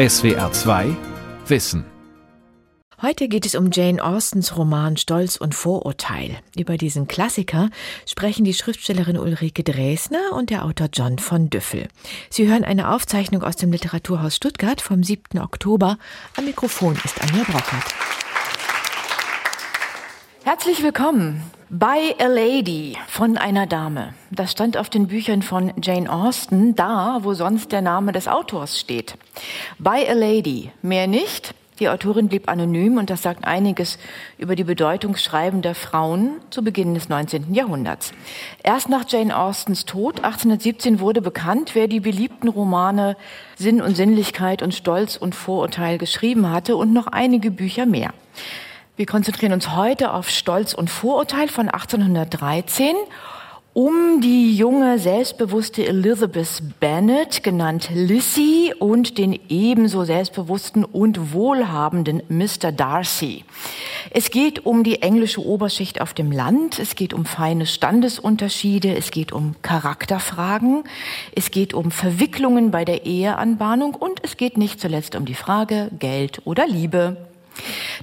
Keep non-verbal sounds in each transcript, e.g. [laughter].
SWR 2 Wissen Heute geht es um Jane Austens Roman Stolz und Vorurteil. Über diesen Klassiker sprechen die Schriftstellerin Ulrike Dresner und der Autor John von Düffel. Sie hören eine Aufzeichnung aus dem Literaturhaus Stuttgart vom 7. Oktober. Am Mikrofon ist Anja Brockert. Herzlich willkommen bei A Lady von einer Dame. Das stand auf den Büchern von Jane Austen, da, wo sonst der Name des Autors steht. By a Lady, mehr nicht. Die Autorin blieb anonym und das sagt einiges über die Bedeutung schreibender Frauen zu Beginn des 19. Jahrhunderts. Erst nach Jane Austens Tod 1817 wurde bekannt, wer die beliebten Romane Sinn und Sinnlichkeit und Stolz und Vorurteil geschrieben hatte und noch einige Bücher mehr. Wir konzentrieren uns heute auf Stolz und Vorurteil von 1813 um die junge, selbstbewusste Elizabeth Bennet, genannt Lissy, und den ebenso selbstbewussten und wohlhabenden Mr. Darcy. Es geht um die englische Oberschicht auf dem Land, es geht um feine Standesunterschiede, es geht um Charakterfragen, es geht um Verwicklungen bei der Eheanbahnung und es geht nicht zuletzt um die Frage Geld oder Liebe.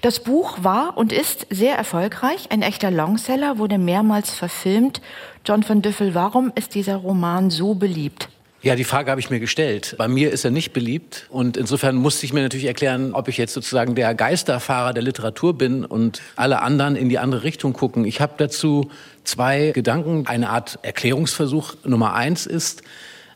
Das Buch war und ist sehr erfolgreich, ein echter Longseller, wurde mehrmals verfilmt. John van Düffel, warum ist dieser Roman so beliebt? Ja, die Frage habe ich mir gestellt. Bei mir ist er nicht beliebt und insofern musste ich mir natürlich erklären, ob ich jetzt sozusagen der Geisterfahrer der Literatur bin und alle anderen in die andere Richtung gucken. Ich habe dazu zwei Gedanken. Eine Art Erklärungsversuch Nummer eins ist,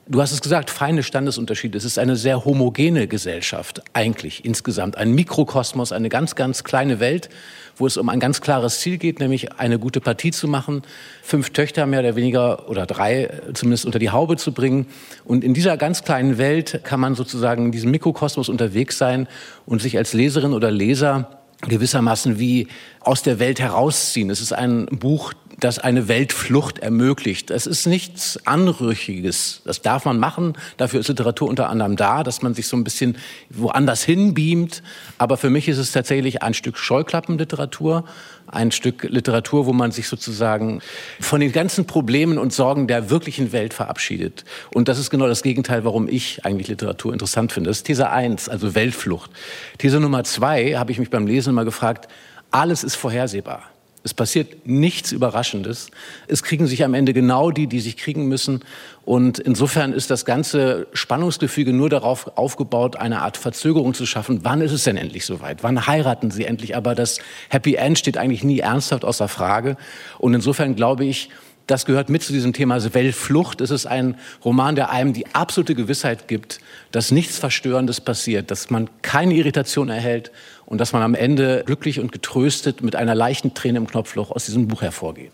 Du hast es gesagt, feine Standesunterschiede. Es ist eine sehr homogene Gesellschaft, eigentlich insgesamt. Ein Mikrokosmos, eine ganz, ganz kleine Welt, wo es um ein ganz klares Ziel geht, nämlich eine gute Partie zu machen, fünf Töchter mehr oder weniger oder drei zumindest unter die Haube zu bringen. Und in dieser ganz kleinen Welt kann man sozusagen in diesem Mikrokosmos unterwegs sein und sich als Leserin oder Leser gewissermaßen wie aus der Welt herausziehen. Es ist ein Buch, das eine Weltflucht ermöglicht. Es ist nichts Anrüchiges. Das darf man machen. Dafür ist Literatur unter anderem da, dass man sich so ein bisschen woanders hinbeamt. Aber für mich ist es tatsächlich ein Stück Scheuklappenliteratur, ein Stück Literatur, wo man sich sozusagen von den ganzen Problemen und Sorgen der wirklichen Welt verabschiedet. Und das ist genau das Gegenteil, warum ich eigentlich Literatur interessant finde. Das ist These eins, also Weltflucht. These Nummer zwei habe ich mich beim Lesen immer gefragt, alles ist vorhersehbar. Es passiert nichts Überraschendes. Es kriegen sich am Ende genau die, die sich kriegen müssen. Und insofern ist das ganze Spannungsgefüge nur darauf aufgebaut, eine Art Verzögerung zu schaffen. Wann ist es denn endlich soweit? Wann heiraten sie endlich? Aber das Happy End steht eigentlich nie ernsthaft außer Frage. Und insofern glaube ich, das gehört mit zu diesem Thema Weltflucht. Es ist ein Roman, der einem die absolute Gewissheit gibt, dass nichts Verstörendes passiert, dass man keine Irritation erhält und dass man am Ende glücklich und getröstet mit einer leichten Träne im Knopfloch aus diesem Buch hervorgeht.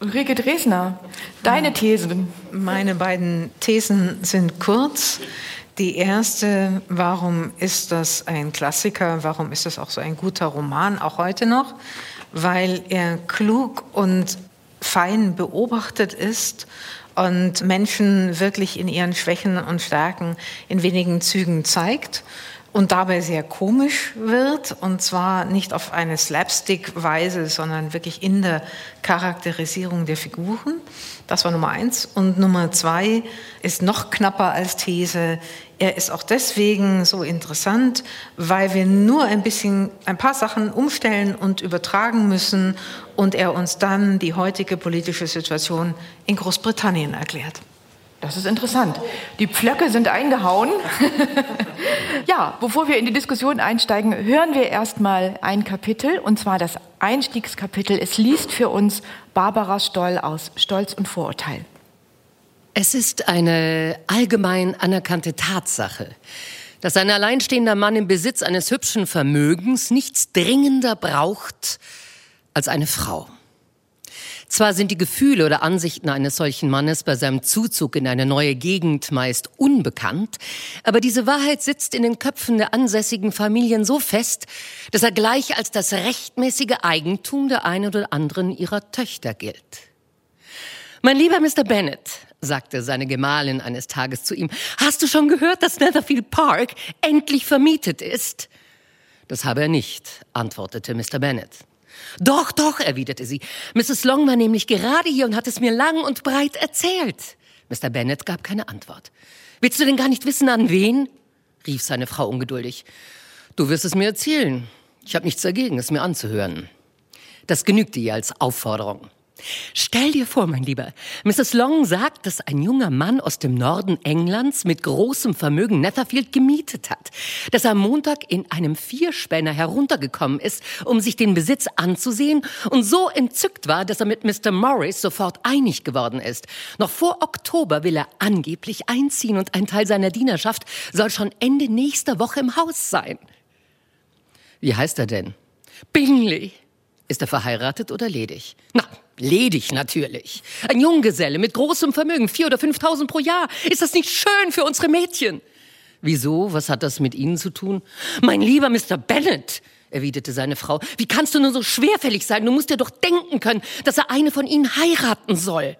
Ulrike Dresner, deine Thesen. Meine beiden Thesen sind kurz. Die erste, warum ist das ein Klassiker? Warum ist das auch so ein guter Roman, auch heute noch? Weil er klug und fein beobachtet ist und Menschen wirklich in ihren Schwächen und Stärken in wenigen Zügen zeigt und dabei sehr komisch wird und zwar nicht auf eine Slapstick-Weise, sondern wirklich in der Charakterisierung der Figuren. Das war Nummer eins. Und Nummer zwei ist noch knapper als These. Er ist auch deswegen so interessant, weil wir nur ein bisschen, ein paar Sachen umstellen und übertragen müssen und er uns dann die heutige politische Situation in Großbritannien erklärt. Das ist interessant. Die Pflöcke sind eingehauen. [laughs] ja, bevor wir in die Diskussion einsteigen, hören wir erstmal ein Kapitel, und zwar das Einstiegskapitel. Es liest für uns Barbara Stoll aus Stolz und Vorurteil. Es ist eine allgemein anerkannte Tatsache, dass ein alleinstehender Mann im Besitz eines hübschen Vermögens nichts dringender braucht als eine Frau. Zwar sind die Gefühle oder Ansichten eines solchen Mannes bei seinem Zuzug in eine neue Gegend meist unbekannt, aber diese Wahrheit sitzt in den Köpfen der ansässigen Familien so fest, dass er gleich als das rechtmäßige Eigentum der einen oder anderen ihrer Töchter gilt. Mein lieber Mr. Bennet, sagte seine Gemahlin eines Tages zu ihm, hast du schon gehört, dass Netherfield Park endlich vermietet ist? Das habe er nicht, antwortete Mr. Bennet. Doch, doch, erwiderte sie. Mrs. Long war nämlich gerade hier und hat es mir lang und breit erzählt. Mr. Bennet gab keine Antwort. Willst du denn gar nicht wissen, an wen? rief seine Frau ungeduldig. Du wirst es mir erzählen. Ich habe nichts dagegen, es mir anzuhören. Das genügte ihr als Aufforderung. Stell dir vor, mein Lieber, Mrs. Long sagt, dass ein junger Mann aus dem Norden Englands mit großem Vermögen Netherfield gemietet hat, dass er am Montag in einem Vierspänner heruntergekommen ist, um sich den Besitz anzusehen und so entzückt war, dass er mit Mr. Morris sofort einig geworden ist. Noch vor Oktober will er angeblich einziehen und ein Teil seiner Dienerschaft soll schon Ende nächster Woche im Haus sein. Wie heißt er denn? Bingley. Ist er verheiratet oder ledig? Na, ledig natürlich. Ein Junggeselle mit großem Vermögen, vier oder fünftausend pro Jahr. Ist das nicht schön für unsere Mädchen? Wieso? Was hat das mit Ihnen zu tun? Mein lieber Mr. Bennet, erwiderte seine Frau, wie kannst du nur so schwerfällig sein? Du musst dir doch denken können, dass er eine von ihnen heiraten soll.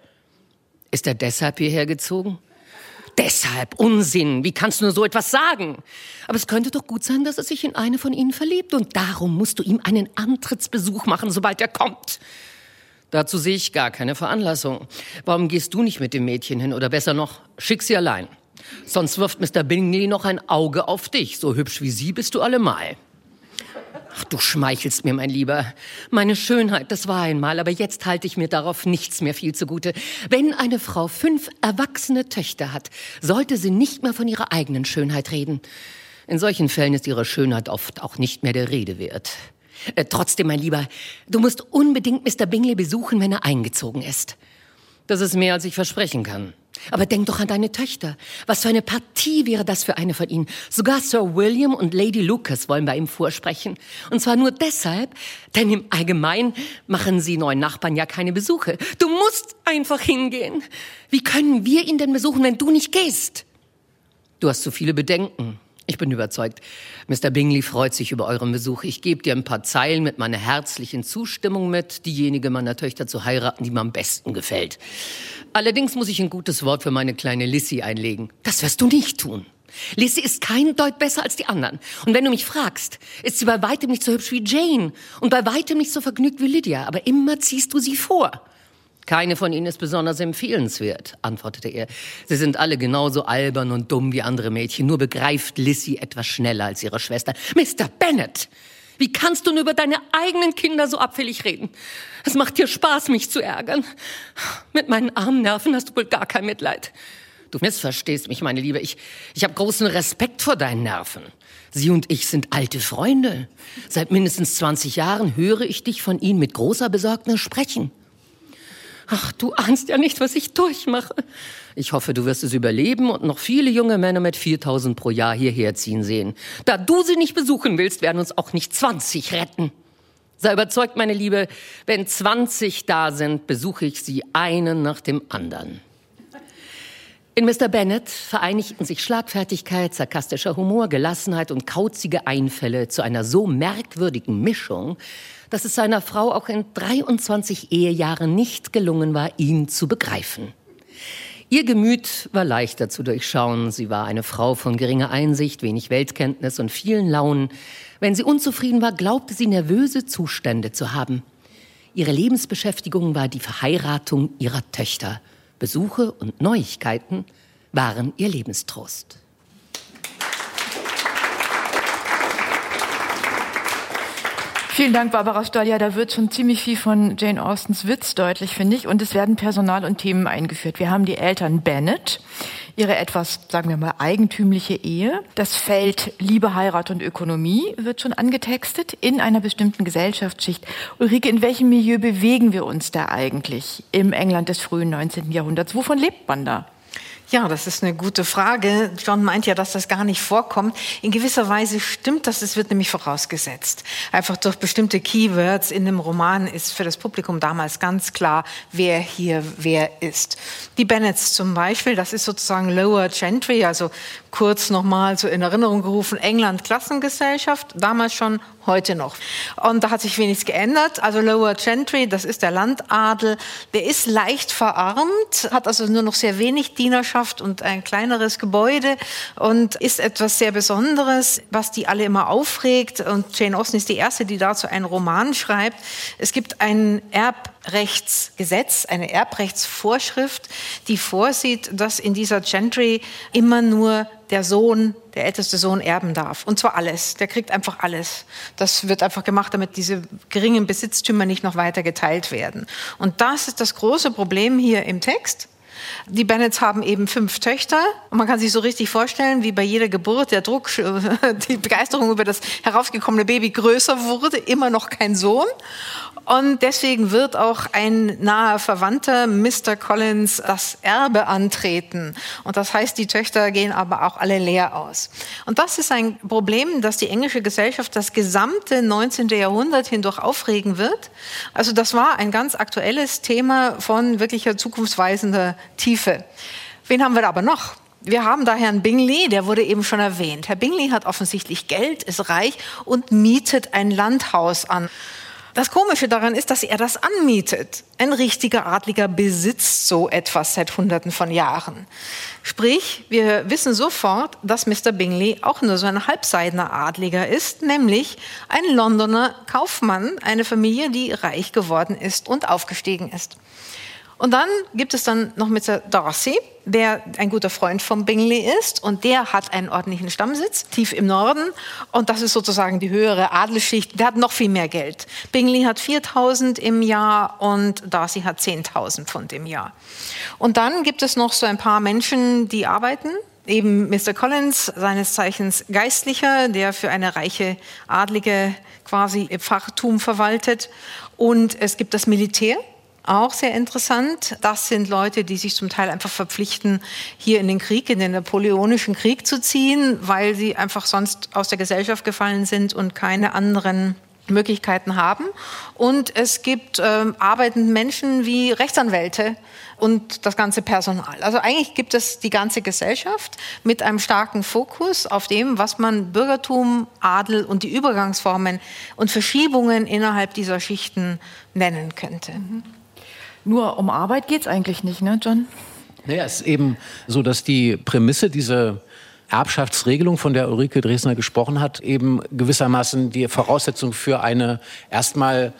Ist er deshalb hierher gezogen? Deshalb Unsinn. Wie kannst du nur so etwas sagen? Aber es könnte doch gut sein, dass er sich in eine von ihnen verliebt und darum musst du ihm einen Antrittsbesuch machen, sobald er kommt. Dazu sehe ich gar keine Veranlassung. Warum gehst du nicht mit dem Mädchen hin oder besser noch, schick sie allein. Sonst wirft Mr. Bingley noch ein Auge auf dich. So hübsch wie sie bist du allemal. Ach, du schmeichelst mir, mein Lieber. Meine Schönheit, das war einmal, aber jetzt halte ich mir darauf nichts mehr viel zugute. Wenn eine Frau fünf erwachsene Töchter hat, sollte sie nicht mehr von ihrer eigenen Schönheit reden. In solchen Fällen ist ihre Schönheit oft auch nicht mehr der Rede wert. Äh, trotzdem, mein Lieber, du musst unbedingt Mr. Bingley besuchen, wenn er eingezogen ist. Das ist mehr, als ich versprechen kann. Aber denk doch an deine Töchter. Was für eine Partie wäre das für eine von ihnen? Sogar Sir William und Lady Lucas wollen bei ihm vorsprechen. Und zwar nur deshalb, denn im Allgemeinen machen sie neuen Nachbarn ja keine Besuche. Du musst einfach hingehen. Wie können wir ihn denn besuchen, wenn du nicht gehst? Du hast zu viele Bedenken. Ich bin überzeugt. Mr. Bingley freut sich über euren Besuch. Ich gebe dir ein paar Zeilen mit meiner herzlichen Zustimmung mit, diejenige meiner Töchter zu heiraten, die mir am besten gefällt. Allerdings muss ich ein gutes Wort für meine kleine Lissy einlegen. Das wirst du nicht tun. Lissy ist kein Deut besser als die anderen. Und wenn du mich fragst, ist sie bei weitem nicht so hübsch wie Jane und bei weitem nicht so vergnügt wie Lydia, aber immer ziehst du sie vor. Keine von ihnen ist besonders empfehlenswert, antwortete er. Sie sind alle genauso albern und dumm wie andere Mädchen, nur begreift Lissy etwas schneller als ihre Schwester. Mr. Bennet, wie kannst du nur über deine eigenen Kinder so abfällig reden? Es macht dir Spaß, mich zu ärgern. Mit meinen armen Nerven hast du wohl gar kein Mitleid. Du missverstehst mich, meine Liebe. Ich, ich habe großen Respekt vor deinen Nerven. Sie und ich sind alte Freunde. Seit mindestens 20 Jahren höre ich dich von ihnen mit großer Besorgnis sprechen. Ach, du ahnst ja nicht, was ich durchmache. Ich hoffe, du wirst es überleben und noch viele junge Männer mit 4000 pro Jahr hierher ziehen sehen. Da du sie nicht besuchen willst, werden uns auch nicht 20 retten. Sei überzeugt, meine Liebe, wenn 20 da sind, besuche ich sie einen nach dem anderen. In Mr. Bennet vereinigten sich Schlagfertigkeit, sarkastischer Humor, Gelassenheit und kauzige Einfälle zu einer so merkwürdigen Mischung, dass es seiner Frau auch in 23 Ehejahren nicht gelungen war, ihn zu begreifen. Ihr Gemüt war leichter zu durchschauen. Sie war eine Frau von geringer Einsicht, wenig Weltkenntnis und vielen Launen. Wenn sie unzufrieden war, glaubte sie nervöse Zustände zu haben. Ihre Lebensbeschäftigung war die Verheiratung ihrer Töchter. Besuche und Neuigkeiten waren ihr Lebenstrost. Vielen Dank, Barbara Stahl. Ja, da wird schon ziemlich viel von Jane Austens Witz deutlich, finde ich. Und es werden Personal und Themen eingeführt. Wir haben die Eltern Bennett, ihre etwas, sagen wir mal, eigentümliche Ehe. Das Feld Liebe, Heirat und Ökonomie wird schon angetextet in einer bestimmten Gesellschaftsschicht. Ulrike, in welchem Milieu bewegen wir uns da eigentlich im England des frühen 19. Jahrhunderts? Wovon lebt man da? Ja, das ist eine gute Frage. John meint ja, dass das gar nicht vorkommt. In gewisser Weise stimmt das, es wird nämlich vorausgesetzt. Einfach durch bestimmte Keywords in dem Roman ist für das Publikum damals ganz klar, wer hier wer ist. Die Bennets zum Beispiel, das ist sozusagen Lower Gentry, also kurz nochmal so in Erinnerung gerufen, England Klassengesellschaft, damals schon heute noch. Und da hat sich wenig geändert. Also Lower Gentry, das ist der Landadel, der ist leicht verarmt, hat also nur noch sehr wenig Dienerschaft und ein kleineres Gebäude und ist etwas sehr Besonderes, was die alle immer aufregt. Und Jane Austen ist die erste, die dazu einen Roman schreibt. Es gibt ein Erbrechtsgesetz, eine Erbrechtsvorschrift, die vorsieht, dass in dieser Gentry immer nur der Sohn, der älteste Sohn erben darf. Und zwar alles. Der kriegt einfach alles. Das wird einfach gemacht, damit diese geringen Besitztümer nicht noch weiter geteilt werden. Und das ist das große Problem hier im Text. Die Bennets haben eben fünf Töchter und man kann sich so richtig vorstellen, wie bei jeder Geburt der Druck, [laughs] die Begeisterung über das herausgekommene Baby größer wurde, immer noch kein Sohn. Und deswegen wird auch ein naher Verwandter, Mr. Collins, das Erbe antreten. Und das heißt, die Töchter gehen aber auch alle leer aus. Und das ist ein Problem, das die englische Gesellschaft das gesamte 19. Jahrhundert hindurch aufregen wird. Also das war ein ganz aktuelles Thema von wirklicher zukunftsweisender Tiefe. Wen haben wir aber noch? Wir haben da Herrn Bingley, der wurde eben schon erwähnt. Herr Bingley hat offensichtlich Geld, ist reich und mietet ein Landhaus an. Das Komische daran ist, dass er das anmietet. Ein richtiger Adliger besitzt so etwas seit Hunderten von Jahren. Sprich, wir wissen sofort, dass Mr. Bingley auch nur so ein halbseidener Adliger ist, nämlich ein Londoner Kaufmann, eine Familie, die reich geworden ist und aufgestiegen ist. Und dann gibt es dann noch Mr. Darcy, der ein guter Freund von Bingley ist und der hat einen ordentlichen Stammsitz tief im Norden und das ist sozusagen die höhere Adelsschicht. Der hat noch viel mehr Geld. Bingley hat 4.000 im Jahr und Darcy hat 10.000 Pfund im Jahr. Und dann gibt es noch so ein paar Menschen, die arbeiten. Eben Mr. Collins, seines Zeichens Geistlicher, der für eine reiche Adlige quasi Pfarrtum verwaltet. Und es gibt das Militär, auch sehr interessant. Das sind Leute, die sich zum Teil einfach verpflichten, hier in den Krieg, in den Napoleonischen Krieg zu ziehen, weil sie einfach sonst aus der Gesellschaft gefallen sind und keine anderen Möglichkeiten haben. Und es gibt ähm, arbeitende Menschen wie Rechtsanwälte und das ganze Personal. Also eigentlich gibt es die ganze Gesellschaft mit einem starken Fokus auf dem, was man Bürgertum, Adel und die Übergangsformen und Verschiebungen innerhalb dieser Schichten nennen könnte. Mhm. Nur um Arbeit geht es eigentlich nicht, ne, John? Naja, es ist eben so, dass die Prämisse, diese Erbschaftsregelung, von der Ulrike Dresner gesprochen hat, eben gewissermaßen die Voraussetzung für eine erstmal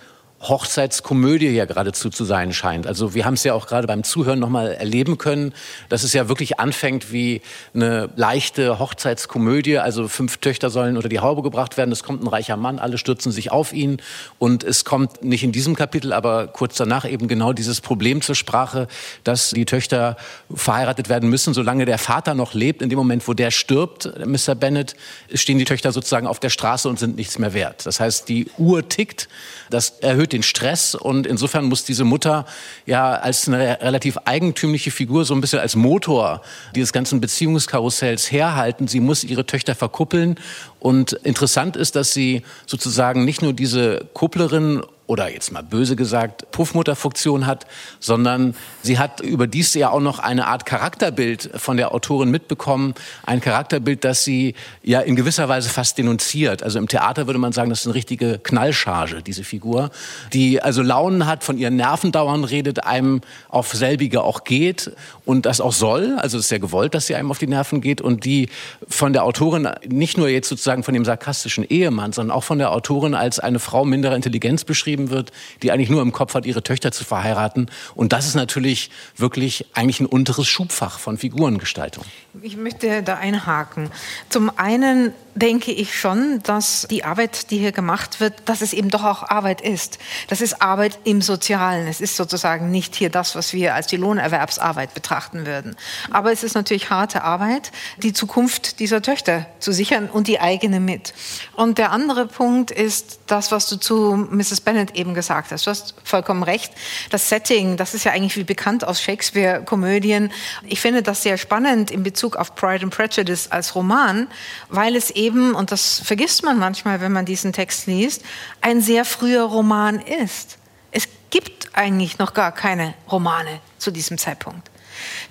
Hochzeitskomödie ja geradezu zu sein scheint. Also wir haben es ja auch gerade beim Zuhören nochmal erleben können, dass es ja wirklich anfängt wie eine leichte Hochzeitskomödie. Also fünf Töchter sollen unter die Haube gebracht werden. Es kommt ein reicher Mann, alle stürzen sich auf ihn. Und es kommt nicht in diesem Kapitel, aber kurz danach eben genau dieses Problem zur Sprache, dass die Töchter verheiratet werden müssen, solange der Vater noch lebt. In dem Moment, wo der stirbt, Mr. Bennett, stehen die Töchter sozusagen auf der Straße und sind nichts mehr wert. Das heißt, die Uhr tickt. Das erhöht den Stress und insofern muss diese Mutter ja als eine relativ eigentümliche Figur so ein bisschen als Motor dieses ganzen Beziehungskarussells herhalten. Sie muss ihre Töchter verkuppeln und interessant ist, dass sie sozusagen nicht nur diese Kupplerin oder jetzt mal böse gesagt Puffmutterfunktion hat, sondern sie hat überdies ja auch noch eine Art Charakterbild von der Autorin mitbekommen, ein Charakterbild, das sie ja in gewisser Weise fast denunziert. Also im Theater würde man sagen, das ist eine richtige Knallcharge, diese Figur, die also Launen hat, von ihren Nerven dauernd redet, einem auf selbige auch geht und das auch soll, also es ist ja gewollt, dass sie einem auf die Nerven geht und die von der Autorin nicht nur jetzt sozusagen von dem sarkastischen Ehemann, sondern auch von der Autorin als eine Frau minderer Intelligenz beschrieben geschrieben wird, die eigentlich nur im Kopf hat, ihre Töchter zu verheiraten. Und das ist natürlich wirklich eigentlich ein unteres Schubfach von Figurengestaltung. Ich möchte da einhaken. Zum einen denke ich schon, dass die Arbeit, die hier gemacht wird, dass es eben doch auch Arbeit ist. Das ist Arbeit im Sozialen. Es ist sozusagen nicht hier das, was wir als die Lohnerwerbsarbeit betrachten würden. Aber es ist natürlich harte Arbeit, die Zukunft dieser Töchter zu sichern und die eigene mit. Und der andere Punkt ist das, was du zu Mrs. Bennet eben gesagt hast. Du hast vollkommen recht. Das Setting, das ist ja eigentlich wie bekannt aus Shakespeare-Komödien. Ich finde das sehr spannend in Bezug auf Pride and Prejudice als Roman, weil es eben, und das vergisst man manchmal, wenn man diesen Text liest, ein sehr früher Roman ist. Es gibt eigentlich noch gar keine Romane zu diesem Zeitpunkt.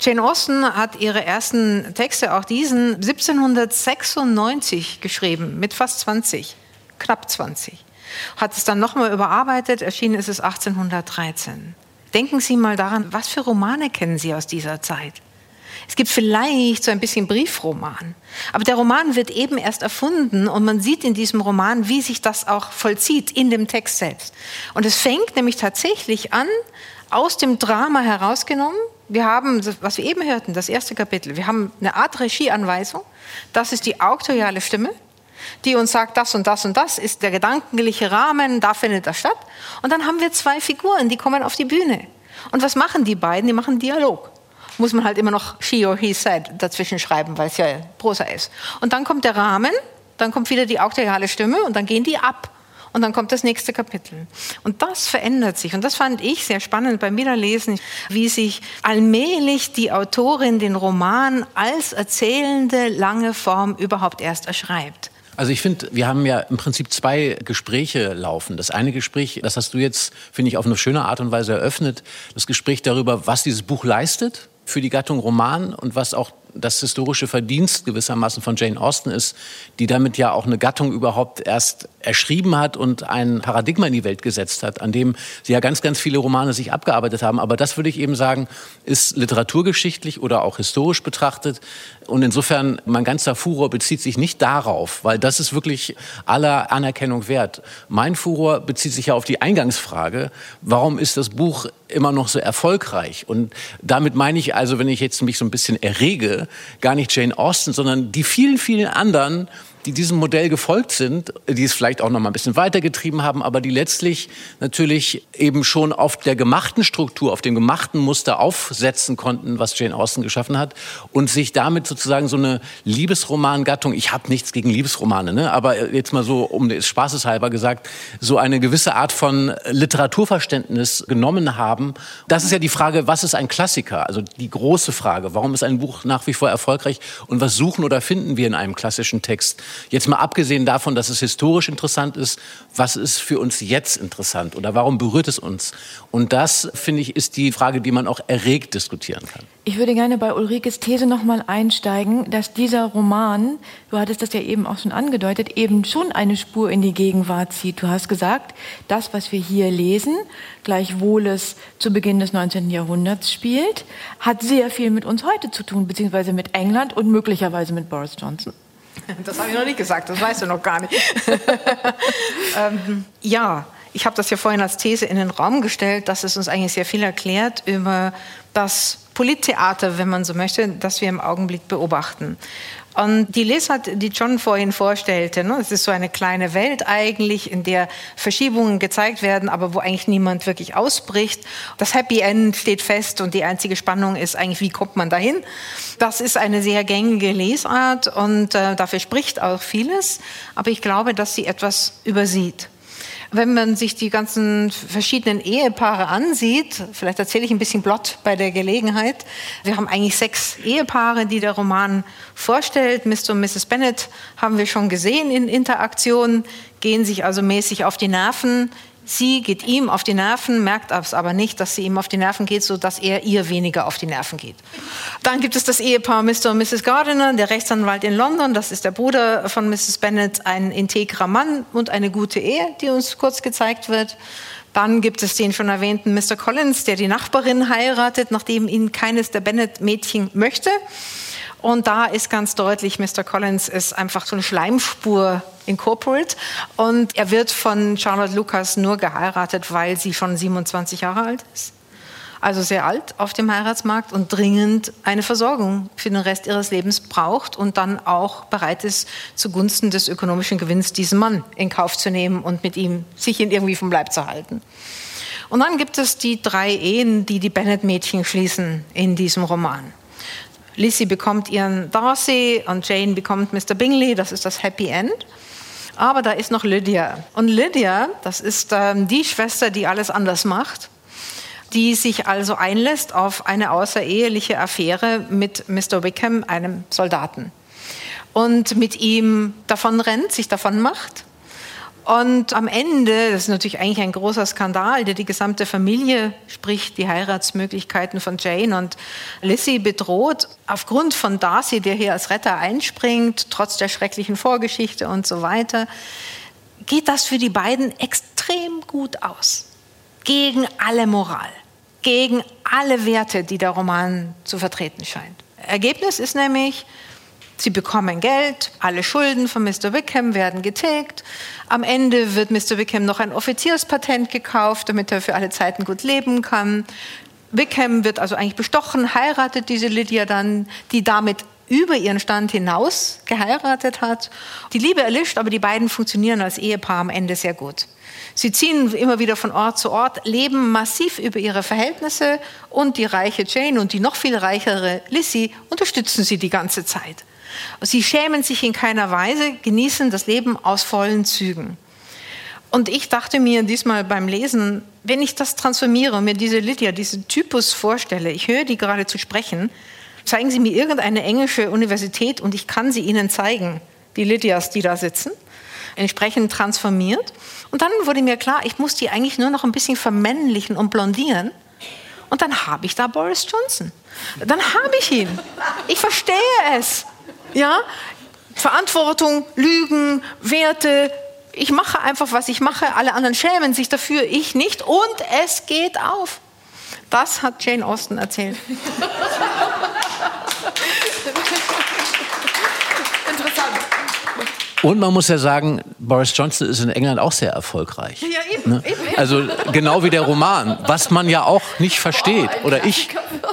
Jane Austen hat ihre ersten Texte, auch diesen, 1796 geschrieben, mit fast 20, knapp 20. Hat es dann nochmal überarbeitet, erschienen ist es 1813. Denken Sie mal daran, was für Romane kennen Sie aus dieser Zeit? Es gibt vielleicht so ein bisschen Briefroman. Aber der Roman wird eben erst erfunden und man sieht in diesem Roman, wie sich das auch vollzieht in dem Text selbst. Und es fängt nämlich tatsächlich an, aus dem Drama herausgenommen. Wir haben, was wir eben hörten, das erste Kapitel, wir haben eine Art Regieanweisung. Das ist die auktoriale Stimme die uns sagt, das und das und das ist der gedankliche Rahmen, da findet das statt. Und dann haben wir zwei Figuren, die kommen auf die Bühne. Und was machen die beiden? Die machen Dialog. Muss man halt immer noch she or he said dazwischen schreiben, weil es ja Prosa ist. Und dann kommt der Rahmen, dann kommt wieder die auktoriale Stimme und dann gehen die ab. Und dann kommt das nächste Kapitel. Und das verändert sich. Und das fand ich sehr spannend beim Wiederlesen, wie sich allmählich die Autorin den Roman als erzählende lange Form überhaupt erst erschreibt. Also ich finde, wir haben ja im Prinzip zwei Gespräche laufen. Das eine Gespräch, das hast du jetzt, finde ich, auf eine schöne Art und Weise eröffnet. Das Gespräch darüber, was dieses Buch leistet für die Gattung Roman und was auch das historische Verdienst gewissermaßen von Jane Austen ist, die damit ja auch eine Gattung überhaupt erst erschrieben hat und ein Paradigma in die Welt gesetzt hat, an dem sie ja ganz, ganz viele Romane sich abgearbeitet haben. Aber das würde ich eben sagen, ist literaturgeschichtlich oder auch historisch betrachtet. Und insofern, mein ganzer Furor bezieht sich nicht darauf, weil das ist wirklich aller Anerkennung wert. Mein Furor bezieht sich ja auf die Eingangsfrage, warum ist das Buch immer noch so erfolgreich? Und damit meine ich also, wenn ich jetzt mich so ein bisschen errege, gar nicht Jane Austen, sondern die vielen, vielen anderen, die diesem Modell gefolgt sind, die es vielleicht auch noch mal ein bisschen weitergetrieben haben, aber die letztlich natürlich eben schon auf der gemachten Struktur, auf dem gemachten Muster aufsetzen konnten, was Jane Austen geschaffen hat und sich damit sozusagen so eine Liebesromangattung, ich habe nichts gegen Liebesromane, ne? aber jetzt mal so um des Spaßes halber gesagt, so eine gewisse Art von Literaturverständnis genommen haben. Das ist ja die Frage, was ist ein Klassiker? Also die große Frage, warum ist ein Buch nach wie vor erfolgreich und was suchen oder finden wir in einem klassischen Text? Jetzt mal abgesehen davon, dass es historisch interessant ist, was ist für uns jetzt interessant oder warum berührt es uns? Und das, finde ich, ist die Frage, die man auch erregt diskutieren kann. Ich würde gerne bei Ulrikes These nochmal einsteigen, dass dieser Roman, du hattest das ja eben auch schon angedeutet, eben schon eine Spur in die Gegenwart zieht. Du hast gesagt, das, was wir hier lesen, gleichwohl es zu Beginn des 19. Jahrhunderts spielt, hat sehr viel mit uns heute zu tun, beziehungsweise mit England und möglicherweise mit Boris Johnson. Das habe ich noch nicht gesagt, das weißt du noch gar nicht. [laughs] ähm, ja, ich habe das ja vorhin als These in den Raum gestellt, dass es uns eigentlich sehr viel erklärt über das Polittheater, wenn man so möchte, das wir im Augenblick beobachten. Und die Lesart, die John vorhin vorstellte, ne, es ist so eine kleine Welt eigentlich, in der Verschiebungen gezeigt werden, aber wo eigentlich niemand wirklich ausbricht. Das Happy End steht fest und die einzige Spannung ist eigentlich, wie kommt man dahin? Das ist eine sehr gängige Lesart und äh, dafür spricht auch vieles, aber ich glaube, dass sie etwas übersieht wenn man sich die ganzen verschiedenen Ehepaare ansieht, vielleicht erzähle ich ein bisschen Blott bei der Gelegenheit. Wir haben eigentlich sechs Ehepaare, die der Roman vorstellt. Mr. und Mrs. Bennet haben wir schon gesehen in Interaktion, gehen sich also mäßig auf die Nerven. Sie geht ihm auf die Nerven, merkt es aber nicht, dass sie ihm auf die Nerven geht, sodass er ihr weniger auf die Nerven geht. Dann gibt es das Ehepaar Mr. und Mrs. Gardiner, der Rechtsanwalt in London, das ist der Bruder von Mrs. Bennet, ein integrer Mann und eine gute Ehe, die uns kurz gezeigt wird. Dann gibt es den schon erwähnten Mr. Collins, der die Nachbarin heiratet, nachdem ihn keines der Bennet-Mädchen möchte. Und da ist ganz deutlich, Mr. Collins ist einfach so eine Schleimspur incorporate. Und er wird von Charlotte Lucas nur geheiratet, weil sie schon 27 Jahre alt ist. Also sehr alt auf dem Heiratsmarkt und dringend eine Versorgung für den Rest ihres Lebens braucht und dann auch bereit ist, zugunsten des ökonomischen Gewinns diesen Mann in Kauf zu nehmen und mit ihm sich ihn irgendwie vom Leib zu halten. Und dann gibt es die drei Ehen, die die Bennett-Mädchen schließen in diesem Roman. Lizzie bekommt ihren Darcy und Jane bekommt Mr. Bingley, das ist das Happy End. Aber da ist noch Lydia. Und Lydia, das ist ähm, die Schwester, die alles anders macht, die sich also einlässt auf eine außereheliche Affäre mit Mr. Wickham, einem Soldaten. Und mit ihm davon rennt, sich davon macht und am Ende, das ist natürlich eigentlich ein großer Skandal, der die gesamte Familie, sprich die Heiratsmöglichkeiten von Jane und Lizzie bedroht, aufgrund von Darcy, der hier als Retter einspringt, trotz der schrecklichen Vorgeschichte und so weiter, geht das für die beiden extrem gut aus. Gegen alle Moral, gegen alle Werte, die der Roman zu vertreten scheint. Ergebnis ist nämlich, Sie bekommen Geld, alle Schulden von Mr. Wickham werden getilgt. Am Ende wird Mr. Wickham noch ein Offizierspatent gekauft, damit er für alle Zeiten gut leben kann. Wickham wird also eigentlich bestochen, heiratet diese Lydia dann, die damit über ihren Stand hinaus geheiratet hat. Die Liebe erlischt, aber die beiden funktionieren als Ehepaar am Ende sehr gut. Sie ziehen immer wieder von Ort zu Ort, leben massiv über ihre Verhältnisse und die reiche Jane und die noch viel reichere Lissy unterstützen sie die ganze Zeit. Sie schämen sich in keiner Weise, genießen das Leben aus vollen Zügen. Und ich dachte mir diesmal beim Lesen, wenn ich das transformiere und mir diese Lydia, diesen Typus vorstelle, ich höre die gerade zu sprechen, zeigen Sie mir irgendeine englische Universität und ich kann sie Ihnen zeigen, die Lydias, die da sitzen, entsprechend transformiert. Und dann wurde mir klar, ich muss die eigentlich nur noch ein bisschen vermännlichen und blondieren. Und dann habe ich da Boris Johnson. Dann habe ich ihn. Ich verstehe es. Ja? Verantwortung, Lügen, Werte. Ich mache einfach, was ich mache. Alle anderen schämen sich dafür, ich nicht. Und es geht auf. Das hat Jane Austen erzählt. [laughs] Und man muss ja sagen, Boris Johnson ist in England auch sehr erfolgreich. Ja, eben, ne? eben, eben. Also genau wie der Roman, was man ja auch nicht versteht. Oh, Oder ich,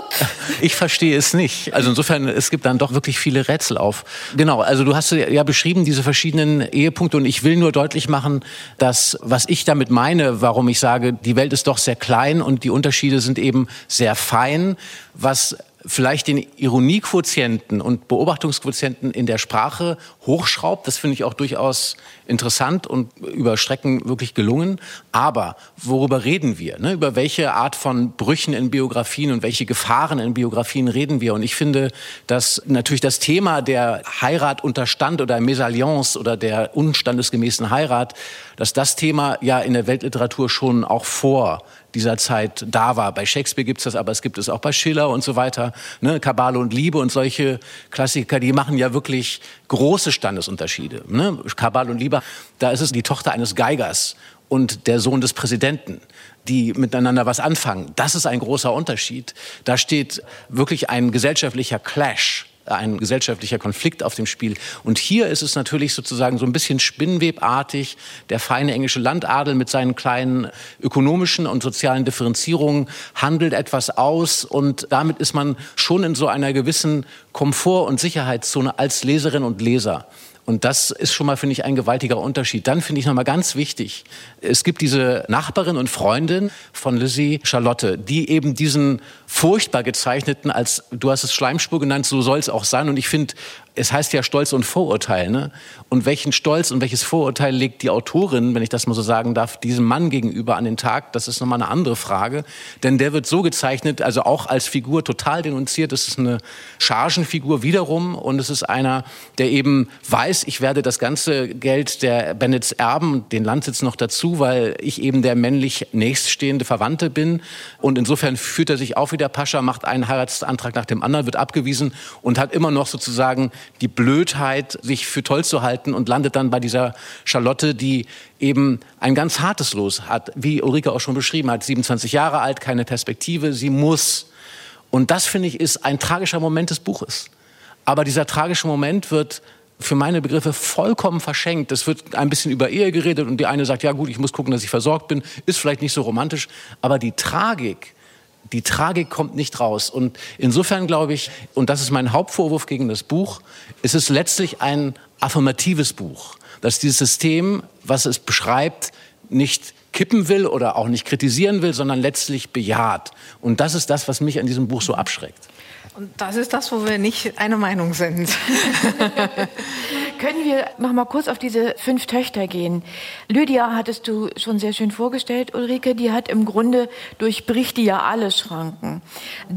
[laughs] ich verstehe es nicht. Also insofern, es gibt dann doch wirklich viele Rätsel auf. Genau, also du hast ja beschrieben, diese verschiedenen Ehepunkte. Und ich will nur deutlich machen, dass, was ich damit meine, warum ich sage, die Welt ist doch sehr klein und die Unterschiede sind eben sehr fein, was vielleicht den Ironiequotienten und Beobachtungsquotienten in der Sprache hochschraubt. Das finde ich auch durchaus interessant und über Strecken wirklich gelungen. Aber worüber reden wir? Ne? Über welche Art von Brüchen in Biografien und welche Gefahren in Biografien reden wir? Und ich finde, dass natürlich das Thema der Heirat unter Stand oder Mesalliance oder der unstandesgemäßen Heirat, dass das Thema ja in der Weltliteratur schon auch vor dieser Zeit da war. Bei Shakespeare gibt es das, aber es gibt es auch bei Schiller und so weiter. Ne? Kabale und Liebe und solche Klassiker, die machen ja wirklich große Standesunterschiede. Ne? Kabale und Liebe, da ist es die Tochter eines Geigers und der Sohn des Präsidenten die miteinander was anfangen. Das ist ein großer Unterschied. Da steht wirklich ein gesellschaftlicher Clash ein gesellschaftlicher Konflikt auf dem Spiel. Und hier ist es natürlich sozusagen so ein bisschen spinnwebartig. Der feine englische Landadel mit seinen kleinen ökonomischen und sozialen Differenzierungen handelt etwas aus und damit ist man schon in so einer gewissen Komfort- und Sicherheitszone als Leserin und Leser. Und das ist schon mal, finde ich, ein gewaltiger Unterschied. Dann finde ich nochmal ganz wichtig, es gibt diese Nachbarin und Freundin von Lizzie, Charlotte, die eben diesen furchtbar gezeichneten, als du hast es Schleimspur genannt, so soll es auch sein. Und ich finde, es heißt ja Stolz und Vorurteil. Ne? Und welchen Stolz und welches Vorurteil legt die Autorin, wenn ich das mal so sagen darf, diesem Mann gegenüber an den Tag? Das ist nochmal eine andere Frage. Denn der wird so gezeichnet, also auch als Figur total denunziert. Es ist eine Chargenfigur wiederum und es ist einer, der eben weiß, ich werde das ganze Geld der Bennets erben, den Landsitz noch dazu, weil ich eben der männlich nächststehende Verwandte bin. Und insofern führt er sich auf wie der Pascha, macht einen Heiratsantrag nach dem anderen, wird abgewiesen und hat immer noch sozusagen die Blödheit, sich für toll zu halten und landet dann bei dieser Charlotte, die eben ein ganz hartes Los hat, wie Ulrike auch schon beschrieben hat, 27 Jahre alt, keine Perspektive, sie muss. Und das, finde ich, ist ein tragischer Moment des Buches. Aber dieser tragische Moment wird für meine Begriffe vollkommen verschenkt. Es wird ein bisschen über Ehe geredet und die eine sagt, ja gut, ich muss gucken, dass ich versorgt bin, ist vielleicht nicht so romantisch, aber die Tragik, die Tragik kommt nicht raus. Und insofern glaube ich, und das ist mein Hauptvorwurf gegen das Buch, ist es letztlich ein affirmatives Buch, dass dieses System, was es beschreibt, nicht kippen will oder auch nicht kritisieren will, sondern letztlich bejaht. Und das ist das, was mich an diesem Buch so abschreckt. Und das ist das, wo wir nicht einer Meinung sind. [laughs] Können wir noch mal kurz auf diese fünf Töchter gehen? Lydia hattest du schon sehr schön vorgestellt, Ulrike. Die hat im Grunde durchbricht die ja alle Schranken.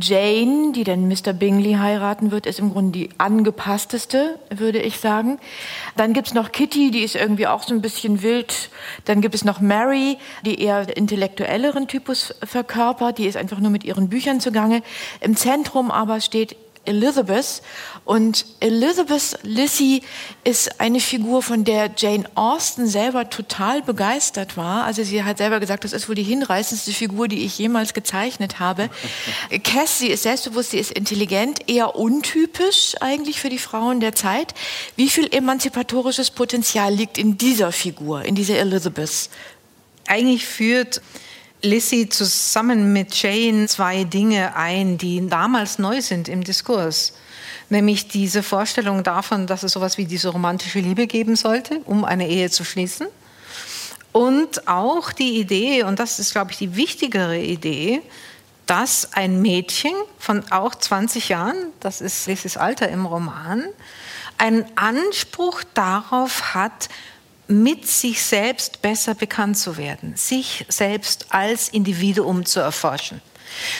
Jane, die dann Mr. Bingley heiraten wird, ist im Grunde die angepassteste, würde ich sagen. Dann gibt's noch Kitty, die ist irgendwie auch so ein bisschen wild. Dann gibt es noch Mary, die eher intellektuelleren Typus verkörpert. Die ist einfach nur mit ihren Büchern zugange. Im Zentrum aber steht Elizabeth. Und Elizabeth Lissy ist eine Figur, von der Jane Austen selber total begeistert war. Also sie hat selber gesagt, das ist wohl die hinreißendste Figur, die ich jemals gezeichnet habe. [laughs] Cass, sie ist selbstbewusst, sie ist intelligent, eher untypisch eigentlich für die Frauen der Zeit. Wie viel emanzipatorisches Potenzial liegt in dieser Figur, in dieser Elizabeth? Eigentlich führt Lissy zusammen mit Jane zwei Dinge ein, die damals neu sind im Diskurs. Nämlich diese Vorstellung davon, dass es sowas wie diese romantische Liebe geben sollte, um eine Ehe zu schließen. Und auch die Idee, und das ist, glaube ich, die wichtigere Idee, dass ein Mädchen von auch 20 Jahren, das ist Lissys Alter im Roman, einen Anspruch darauf hat, mit sich selbst besser bekannt zu werden, sich selbst als Individuum zu erforschen.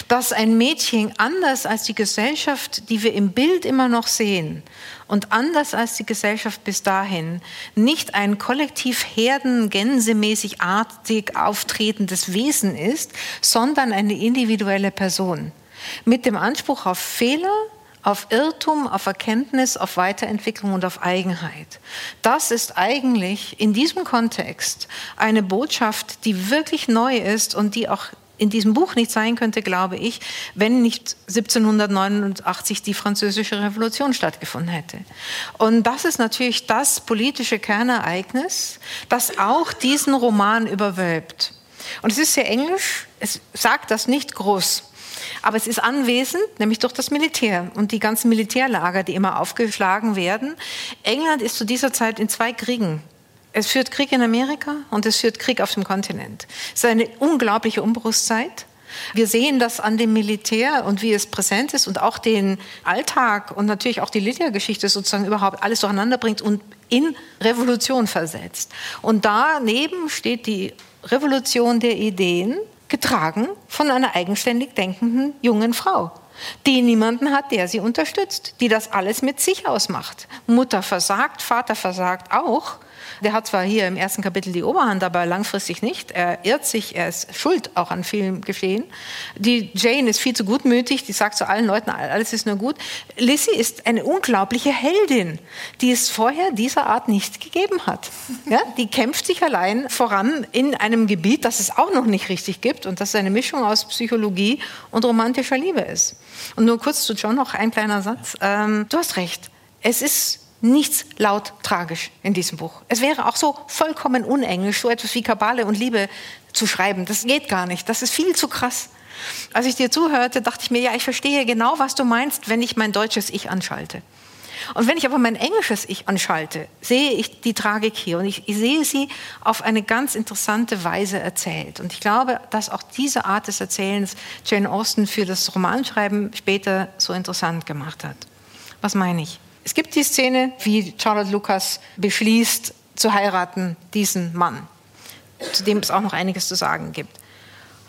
Dass ein Mädchen anders als die Gesellschaft, die wir im Bild immer noch sehen, und anders als die Gesellschaft bis dahin, nicht ein kollektiv herdengänsemäßig artig auftretendes Wesen ist, sondern eine individuelle Person. Mit dem Anspruch auf Fehler, auf Irrtum, auf Erkenntnis, auf Weiterentwicklung und auf Eigenheit. Das ist eigentlich in diesem Kontext eine Botschaft, die wirklich neu ist und die auch in diesem Buch nicht sein könnte, glaube ich, wenn nicht 1789 die französische Revolution stattgefunden hätte. Und das ist natürlich das politische Kernereignis, das auch diesen Roman überwölbt. Und es ist sehr englisch, es sagt das nicht groß. Aber es ist anwesend, nämlich durch das Militär und die ganzen Militärlager, die immer aufgeschlagen werden. England ist zu dieser Zeit in zwei Kriegen es führt Krieg in Amerika und es führt Krieg auf dem Kontinent. Es ist eine unglaubliche Umbruchszeit. Wir sehen das an dem Militär und wie es präsent ist und auch den Alltag und natürlich auch die Lydia-Geschichte sozusagen überhaupt alles durcheinander bringt und in Revolution versetzt. Und daneben steht die Revolution der Ideen, getragen von einer eigenständig denkenden jungen Frau, die niemanden hat, der sie unterstützt, die das alles mit sich ausmacht. Mutter versagt, Vater versagt auch. Der hat zwar hier im ersten Kapitel die Oberhand, aber langfristig nicht. Er irrt sich, er ist schuld auch an vielem Geschehen. Die Jane ist viel zu gutmütig, die sagt zu allen Leuten, alles ist nur gut. Lizzie ist eine unglaubliche Heldin, die es vorher dieser Art nicht gegeben hat. Ja, die kämpft sich allein voran in einem Gebiet, das es auch noch nicht richtig gibt und das eine Mischung aus Psychologie und romantischer Liebe ist. Und nur kurz zu John noch ein kleiner Satz. Ähm, du hast recht. Es ist nichts laut tragisch in diesem Buch. Es wäre auch so vollkommen unenglisch, so etwas wie Kabale und Liebe zu schreiben. Das geht gar nicht. Das ist viel zu krass. Als ich dir zuhörte, dachte ich mir, ja, ich verstehe genau, was du meinst, wenn ich mein deutsches Ich anschalte. Und wenn ich aber mein englisches Ich anschalte, sehe ich die Tragik hier und ich, ich, sehe sie auf eine ganz interessante Weise erzählt. Und ich glaube, dass auch diese Art des Erzählens Jane Austen für das Romanschreiben später so interessant gemacht hat. Was meine ich? Es gibt die Szene, wie Charlotte Lucas beschließt, zu heiraten, diesen Mann, zu dem es auch noch einiges zu sagen gibt.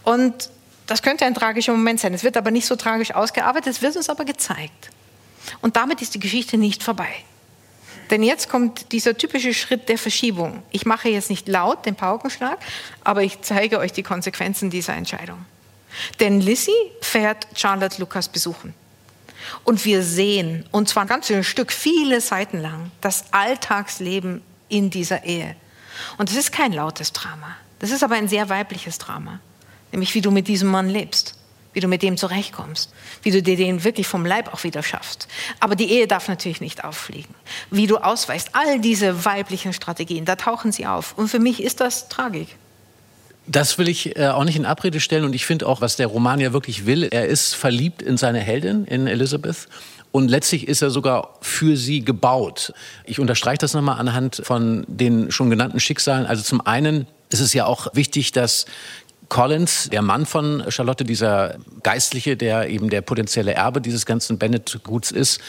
Und das könnte ein tragischer Moment sein. Es wird aber nicht so tragisch ausgearbeitet, es wird uns aber gezeigt. Und damit ist die Geschichte nicht vorbei. Denn jetzt kommt dieser typische Schritt der Verschiebung. Ich mache jetzt nicht laut den Paukenschlag, aber ich zeige euch die Konsequenzen dieser Entscheidung. Denn Lissy fährt Charlotte Lucas besuchen. Und wir sehen, und zwar ein ganzes Stück, viele Seiten lang, das Alltagsleben in dieser Ehe. Und es ist kein lautes Drama. Das ist aber ein sehr weibliches Drama. Nämlich, wie du mit diesem Mann lebst, wie du mit dem zurechtkommst, wie du dir den wirklich vom Leib auch wieder schaffst. Aber die Ehe darf natürlich nicht auffliegen. Wie du ausweichst, all diese weiblichen Strategien, da tauchen sie auf. Und für mich ist das Tragik. Das will ich äh, auch nicht in Abrede stellen und ich finde auch, was der Roman ja wirklich will, er ist verliebt in seine Heldin, in Elizabeth. Und letztlich ist er sogar für sie gebaut. Ich unterstreiche das nochmal anhand von den schon genannten Schicksalen. Also zum einen ist es ja auch wichtig, dass Collins, der Mann von Charlotte, dieser Geistliche, der eben der potenzielle Erbe dieses ganzen Bennett-Guts ist,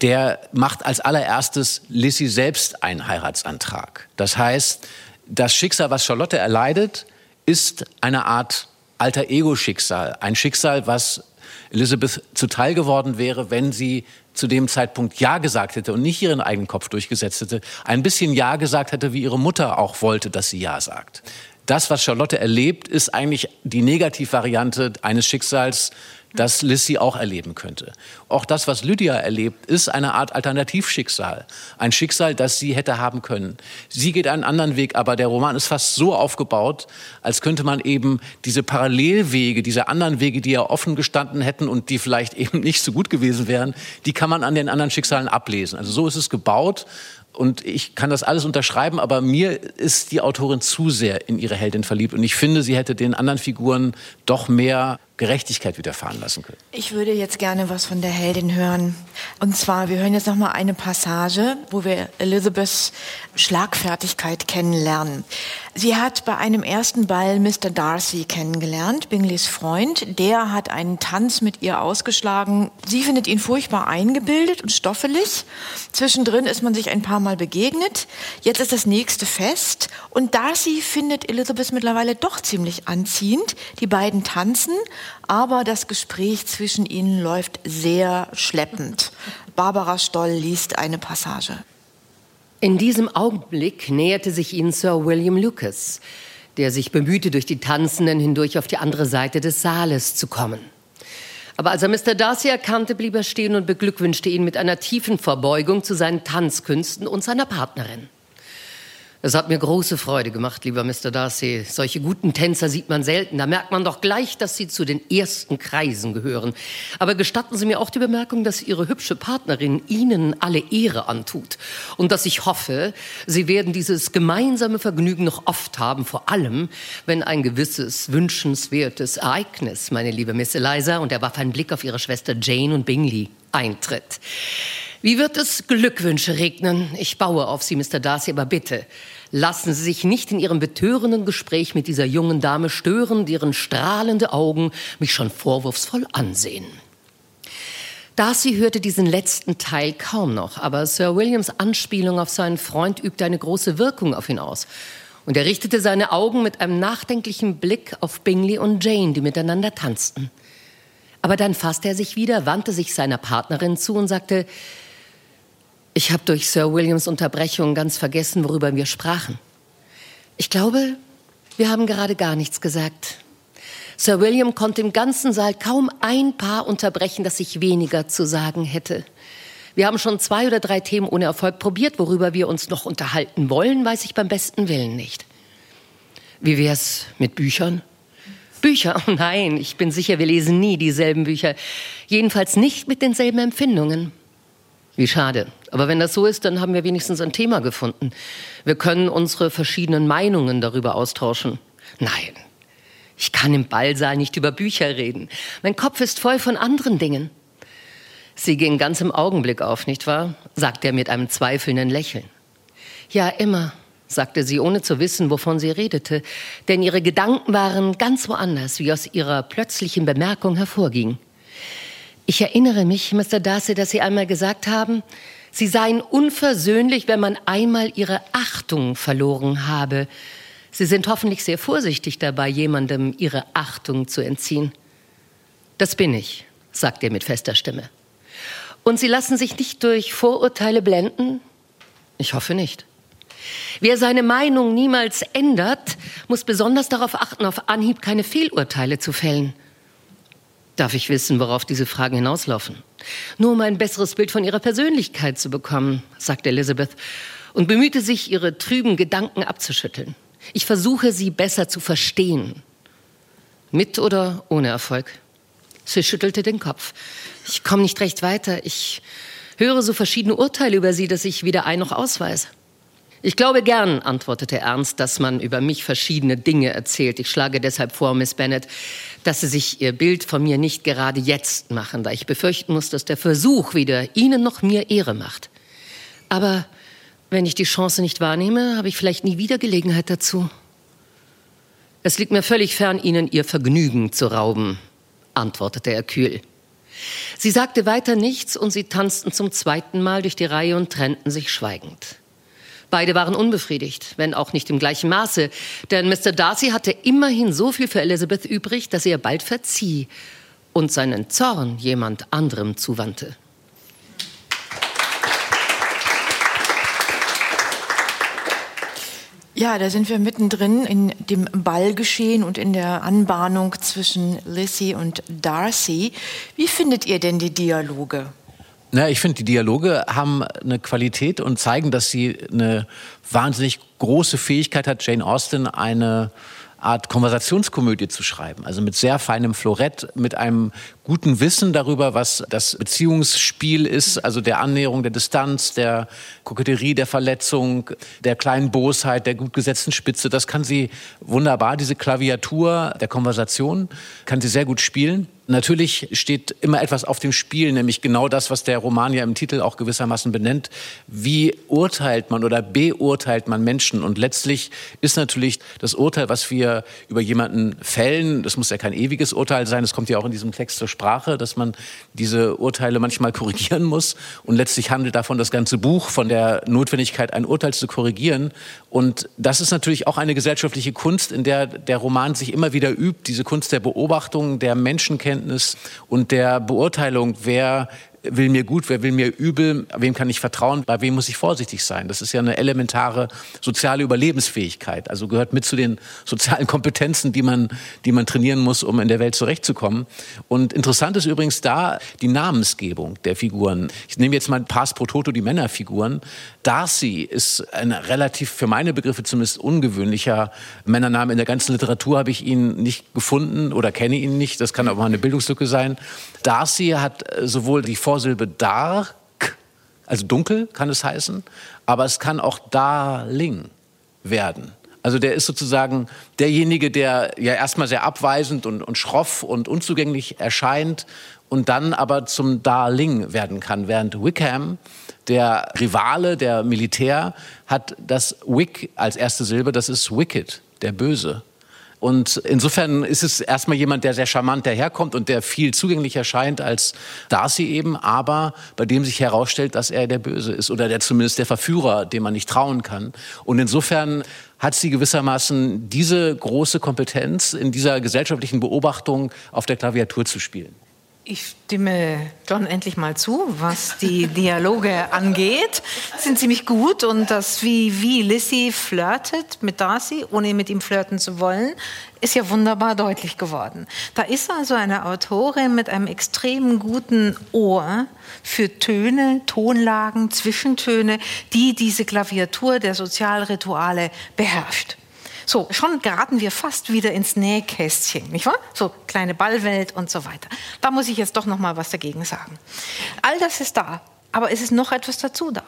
der macht als allererstes Lissy selbst einen Heiratsantrag. Das heißt, das Schicksal, was Charlotte erleidet, ist eine Art alter Ego-Schicksal. Ein Schicksal, was Elizabeth zuteil geworden wäre, wenn sie zu dem Zeitpunkt Ja gesagt hätte und nicht ihren eigenen Kopf durchgesetzt hätte, ein bisschen Ja gesagt hätte, wie ihre Mutter auch wollte, dass sie Ja sagt. Das, was Charlotte erlebt, ist eigentlich die Negativvariante eines Schicksals, dass Lissy auch erleben könnte. Auch das, was Lydia erlebt, ist eine Art Alternativschicksal. Ein Schicksal, das sie hätte haben können. Sie geht einen anderen Weg, aber der Roman ist fast so aufgebaut, als könnte man eben diese Parallelwege, diese anderen Wege, die ja offen gestanden hätten und die vielleicht [laughs] eben nicht so gut gewesen wären, die kann man an den anderen Schicksalen ablesen. Also so ist es gebaut und ich kann das alles unterschreiben, aber mir ist die Autorin zu sehr in ihre Heldin verliebt. Und ich finde, sie hätte den anderen Figuren doch mehr Gerechtigkeit widerfahren lassen können. Ich würde jetzt gerne was von der Heldin hören. Und zwar, wir hören jetzt noch mal eine Passage, wo wir Elizabeths Schlagfertigkeit kennenlernen. Sie hat bei einem ersten Ball Mr. Darcy kennengelernt, Bingleys Freund. Der hat einen Tanz mit ihr ausgeschlagen. Sie findet ihn furchtbar eingebildet und stoffelig. Zwischendrin ist man sich ein paar Mal begegnet. Jetzt ist das nächste Fest und Darcy findet Elizabeth mittlerweile doch ziemlich anziehend. Die beiden tanzen, aber das Gespräch zwischen ihnen läuft sehr schleppend. Barbara Stoll liest eine Passage. In diesem Augenblick näherte sich ihnen Sir William Lucas, der sich bemühte, durch die Tanzenden hindurch auf die andere Seite des Saales zu kommen. Aber als er Mr. Darcy erkannte, blieb er stehen und beglückwünschte ihn mit einer tiefen Verbeugung zu seinen Tanzkünsten und seiner Partnerin. Es hat mir große Freude gemacht, lieber Mr. Darcy. Solche guten Tänzer sieht man selten. Da merkt man doch gleich, dass Sie zu den ersten Kreisen gehören. Aber gestatten Sie mir auch die Bemerkung, dass Ihre hübsche Partnerin Ihnen alle Ehre antut. Und dass ich hoffe, Sie werden dieses gemeinsame Vergnügen noch oft haben, vor allem, wenn ein gewisses wünschenswertes Ereignis, meine liebe Miss Eliza, und er warf einen Blick auf Ihre Schwester Jane und Bingley, eintritt. Wie wird es Glückwünsche regnen? Ich baue auf Sie, Mr. Darcy, aber bitte, lassen Sie sich nicht in Ihrem betörenden Gespräch mit dieser jungen Dame stören, deren strahlende Augen mich schon vorwurfsvoll ansehen. Darcy hörte diesen letzten Teil kaum noch, aber Sir Williams Anspielung auf seinen Freund übte eine große Wirkung auf ihn aus. Und er richtete seine Augen mit einem nachdenklichen Blick auf Bingley und Jane, die miteinander tanzten. Aber dann fasste er sich wieder, wandte sich seiner Partnerin zu und sagte, ich habe durch Sir Williams Unterbrechung ganz vergessen, worüber wir sprachen. Ich glaube, wir haben gerade gar nichts gesagt. Sir William konnte im ganzen Saal kaum ein Paar unterbrechen, das ich weniger zu sagen hätte. Wir haben schon zwei oder drei Themen ohne Erfolg probiert. Worüber wir uns noch unterhalten wollen, weiß ich beim besten Willen nicht. Wie wär's mit Büchern? Bücher? Oh [laughs] nein, ich bin sicher, wir lesen nie dieselben Bücher. Jedenfalls nicht mit denselben Empfindungen. Wie schade. Aber wenn das so ist, dann haben wir wenigstens ein Thema gefunden. Wir können unsere verschiedenen Meinungen darüber austauschen. Nein, ich kann im Ballsaal nicht über Bücher reden. Mein Kopf ist voll von anderen Dingen. Sie ging ganz im Augenblick auf, nicht wahr? sagte er mit einem zweifelnden Lächeln. Ja, immer, sagte sie, ohne zu wissen, wovon sie redete, denn ihre Gedanken waren ganz woanders, wie aus ihrer plötzlichen Bemerkung hervorging. Ich erinnere mich, Mr. Darcy, dass Sie einmal gesagt haben, Sie seien unversöhnlich, wenn man einmal Ihre Achtung verloren habe. Sie sind hoffentlich sehr vorsichtig dabei, jemandem Ihre Achtung zu entziehen. Das bin ich, sagt er mit fester Stimme. Und Sie lassen sich nicht durch Vorurteile blenden? Ich hoffe nicht. Wer seine Meinung niemals ändert, muss besonders darauf achten, auf Anhieb keine Fehlurteile zu fällen. Darf ich wissen, worauf diese Fragen hinauslaufen? Nur um ein besseres Bild von ihrer Persönlichkeit zu bekommen, sagte Elizabeth und bemühte sich, ihre trüben Gedanken abzuschütteln. Ich versuche, sie besser zu verstehen. Mit oder ohne Erfolg? Sie schüttelte den Kopf. Ich komme nicht recht weiter. Ich höre so verschiedene Urteile über sie, dass ich weder ein noch ausweise. Ich glaube gern, antwortete Ernst, dass man über mich verschiedene Dinge erzählt. Ich schlage deshalb vor, Miss Bennet, dass Sie sich Ihr Bild von mir nicht gerade jetzt machen, da ich befürchten muss, dass der Versuch weder Ihnen noch mir Ehre macht. Aber wenn ich die Chance nicht wahrnehme, habe ich vielleicht nie wieder Gelegenheit dazu. Es liegt mir völlig fern, Ihnen Ihr Vergnügen zu rauben, antwortete er kühl. Sie sagte weiter nichts und sie tanzten zum zweiten Mal durch die Reihe und trennten sich schweigend. Beide waren unbefriedigt, wenn auch nicht im gleichen Maße, denn Mr. Darcy hatte immerhin so viel für Elizabeth übrig, dass er bald verzieh und seinen Zorn jemand anderem zuwandte. Ja, da sind wir mittendrin in dem Ballgeschehen und in der Anbahnung zwischen Lissy und Darcy. Wie findet ihr denn die Dialoge? Na, ich finde, die Dialoge haben eine Qualität und zeigen, dass sie eine wahnsinnig große Fähigkeit hat, Jane Austen eine Art Konversationskomödie zu schreiben. Also mit sehr feinem Florett, mit einem guten Wissen darüber, was das Beziehungsspiel ist, also der Annäherung, der Distanz, der Koketterie, der Verletzung, der kleinen Bosheit, der gut gesetzten Spitze. Das kann sie wunderbar, diese Klaviatur der Konversation kann sie sehr gut spielen. Natürlich steht immer etwas auf dem Spiel, nämlich genau das, was der Roman ja im Titel auch gewissermaßen benennt. Wie urteilt man oder beurteilt man Menschen? Und letztlich ist natürlich das Urteil, was wir über jemanden fällen, das muss ja kein ewiges Urteil sein, das kommt ja auch in diesem Text zur Sprache, dass man diese Urteile manchmal korrigieren muss. Und letztlich handelt davon das ganze Buch, von der Notwendigkeit, ein Urteil zu korrigieren. Und das ist natürlich auch eine gesellschaftliche Kunst, in der der Roman sich immer wieder übt, diese Kunst der Beobachtung, der Menschenkenntnis und der Beurteilung, wer will mir gut, wer will mir übel, wem kann ich vertrauen, bei wem muss ich vorsichtig sein. Das ist ja eine elementare soziale Überlebensfähigkeit. Also gehört mit zu den sozialen Kompetenzen, die man, die man trainieren muss, um in der Welt zurechtzukommen. Und interessant ist übrigens da die Namensgebung der Figuren. Ich nehme jetzt mal Pass pro Toto, die Männerfiguren. Darcy ist ein relativ, für meine Begriffe zumindest ungewöhnlicher Männername. In der ganzen Literatur habe ich ihn nicht gefunden oder kenne ihn nicht. Das kann auch mal eine Bildungslücke sein. Darcy hat sowohl die Vorsilbe dark, also dunkel kann es heißen, aber es kann auch darling werden. Also der ist sozusagen derjenige, der ja erstmal sehr abweisend und, und schroff und unzugänglich erscheint und dann aber zum Darling werden kann. Während Wickham, der Rivale, der Militär, hat das Wick als erste Silbe, das ist Wicked, der Böse. Und insofern ist es erstmal jemand, der sehr charmant daherkommt und der viel zugänglicher scheint als Darcy eben, aber bei dem sich herausstellt, dass er der Böse ist oder der zumindest der Verführer, dem man nicht trauen kann. Und insofern hat sie gewissermaßen diese große Kompetenz in dieser gesellschaftlichen Beobachtung auf der Klaviatur zu spielen. Ich stimme John endlich mal zu, was die [laughs] Dialoge angeht. Sind ziemlich gut und das, wie, wie Lissy flirtet mit Darcy, ohne mit ihm flirten zu wollen, ist ja wunderbar deutlich geworden. Da ist also eine Autorin mit einem extrem guten Ohr für Töne, Tonlagen, Zwischentöne, die diese Klaviatur der Sozialrituale beherrscht. So, schon geraten wir fast wieder ins Nähkästchen, nicht wahr? So kleine Ballwelt und so weiter. Da muss ich jetzt doch noch mal was dagegen sagen. All das ist da, aber es ist noch etwas dazu da.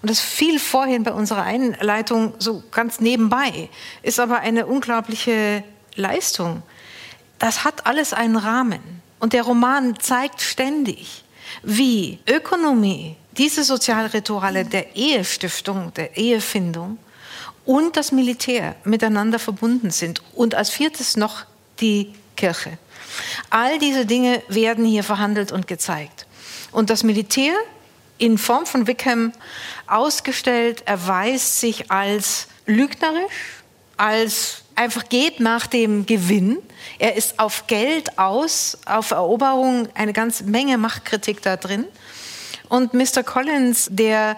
Und das fiel vorhin bei unserer Einleitung so ganz nebenbei, ist aber eine unglaubliche Leistung. Das hat alles einen Rahmen. Und der Roman zeigt ständig, wie Ökonomie, diese Sozialrituale der Ehestiftung, der Ehefindung, und das Militär miteinander verbunden sind. Und als viertes noch die Kirche. All diese Dinge werden hier verhandelt und gezeigt. Und das Militär in Form von Wickham ausgestellt erweist sich als lügnerisch, als einfach geht nach dem Gewinn. Er ist auf Geld aus, auf Eroberung, eine ganze Menge Machtkritik da drin. Und Mr. Collins, der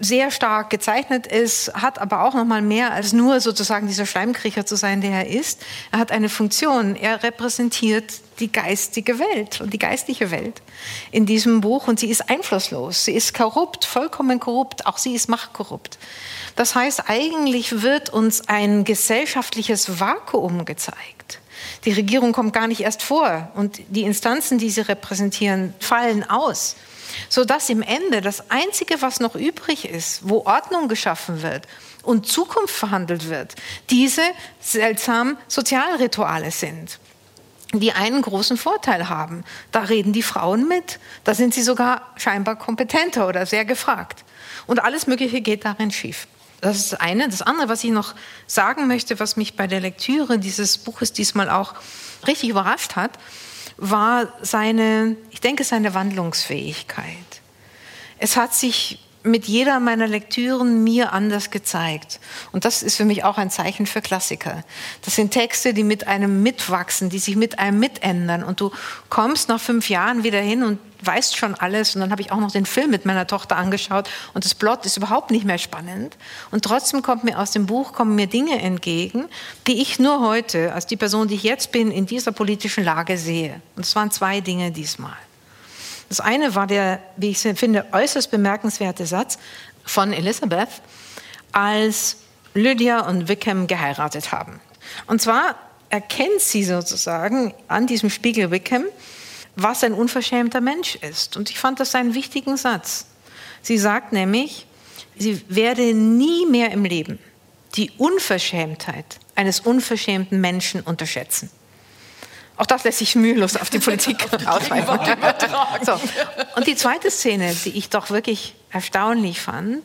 sehr stark gezeichnet ist, hat aber auch noch mal mehr als nur sozusagen dieser Schleimkriecher zu sein, der er ist. Er hat eine Funktion. Er repräsentiert die geistige Welt und die geistliche Welt in diesem Buch und sie ist einflusslos. Sie ist korrupt, vollkommen korrupt. Auch sie ist machtkorrupt. Das heißt, eigentlich wird uns ein gesellschaftliches Vakuum gezeigt. Die Regierung kommt gar nicht erst vor und die Instanzen, die sie repräsentieren, fallen aus sodass im Ende das Einzige, was noch übrig ist, wo Ordnung geschaffen wird und Zukunft verhandelt wird, diese seltsamen Sozialrituale sind die einen großen Vorteil haben. Da reden die Frauen mit. Da sind sie sogar scheinbar kompetenter oder sehr gefragt. Und alles Mögliche geht darin schief. Das ist das eine. Das andere, was ich noch sagen möchte, was mich bei der Lektüre dieses Buches diesmal auch richtig überrascht hat, war seine, ich denke, seine Wandlungsfähigkeit. Es hat sich mit jeder meiner Lektüren mir anders gezeigt. Und das ist für mich auch ein Zeichen für Klassiker. Das sind Texte, die mit einem mitwachsen, die sich mit einem mitändern. Und du kommst nach fünf Jahren wieder hin und weißt schon alles. Und dann habe ich auch noch den Film mit meiner Tochter angeschaut und das Plot ist überhaupt nicht mehr spannend. Und trotzdem kommt mir aus dem Buch kommen mir Dinge entgegen, die ich nur heute, als die Person, die ich jetzt bin, in dieser politischen Lage sehe. Und es waren zwei Dinge diesmal. Das eine war der, wie ich finde, äußerst bemerkenswerte Satz von Elizabeth, als Lydia und Wickham geheiratet haben. Und zwar erkennt sie sozusagen an diesem Spiegel Wickham, was ein unverschämter Mensch ist. Und ich fand das einen wichtigen Satz. Sie sagt nämlich, sie werde nie mehr im Leben die Unverschämtheit eines unverschämten Menschen unterschätzen. Auch das lässt sich mühelos auf die Politik [laughs] [laughs] ausweiten. so. Und die zweite Szene, die ich doch wirklich erstaunlich fand,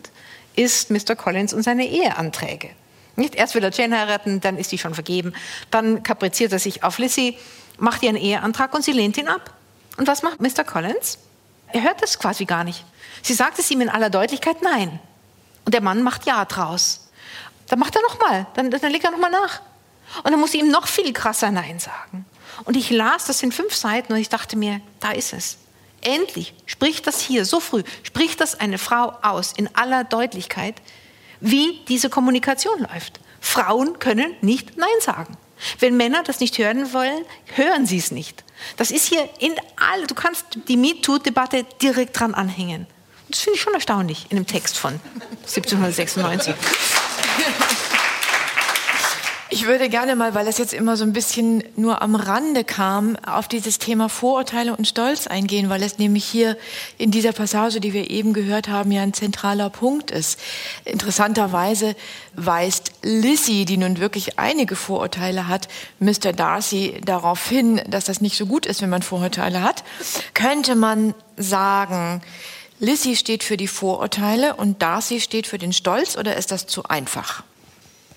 ist Mr. Collins und seine Eheanträge. Nicht erst will er Jane heiraten, dann ist die schon vergeben. Dann kapriziert er sich auf Lizzie, macht ihr einen Eheantrag und sie lehnt ihn ab. Und was macht Mr. Collins? Er hört das quasi gar nicht. Sie sagt es ihm in aller Deutlichkeit nein. Und der Mann macht ja draus. Dann macht er nochmal, dann, dann legt er nochmal nach. Und dann muss sie ihm noch viel krasser Nein sagen. Und ich las das in fünf Seiten und ich dachte mir, da ist es. Endlich spricht das hier so früh, spricht das eine Frau aus in aller Deutlichkeit, wie diese Kommunikation läuft. Frauen können nicht Nein sagen. Wenn Männer das nicht hören wollen, hören sie es nicht. Das ist hier in alle, du kannst die MeToo-Debatte direkt dran anhängen. Das finde ich schon erstaunlich in dem Text von 1796. [laughs] Ich würde gerne mal, weil es jetzt immer so ein bisschen nur am Rande kam, auf dieses Thema Vorurteile und Stolz eingehen, weil es nämlich hier in dieser Passage, die wir eben gehört haben, ja ein zentraler Punkt ist. Interessanterweise weist Lizzie, die nun wirklich einige Vorurteile hat, Mr. Darcy darauf hin, dass das nicht so gut ist, wenn man Vorurteile hat. Könnte man sagen, Lizzie steht für die Vorurteile und Darcy steht für den Stolz oder ist das zu einfach?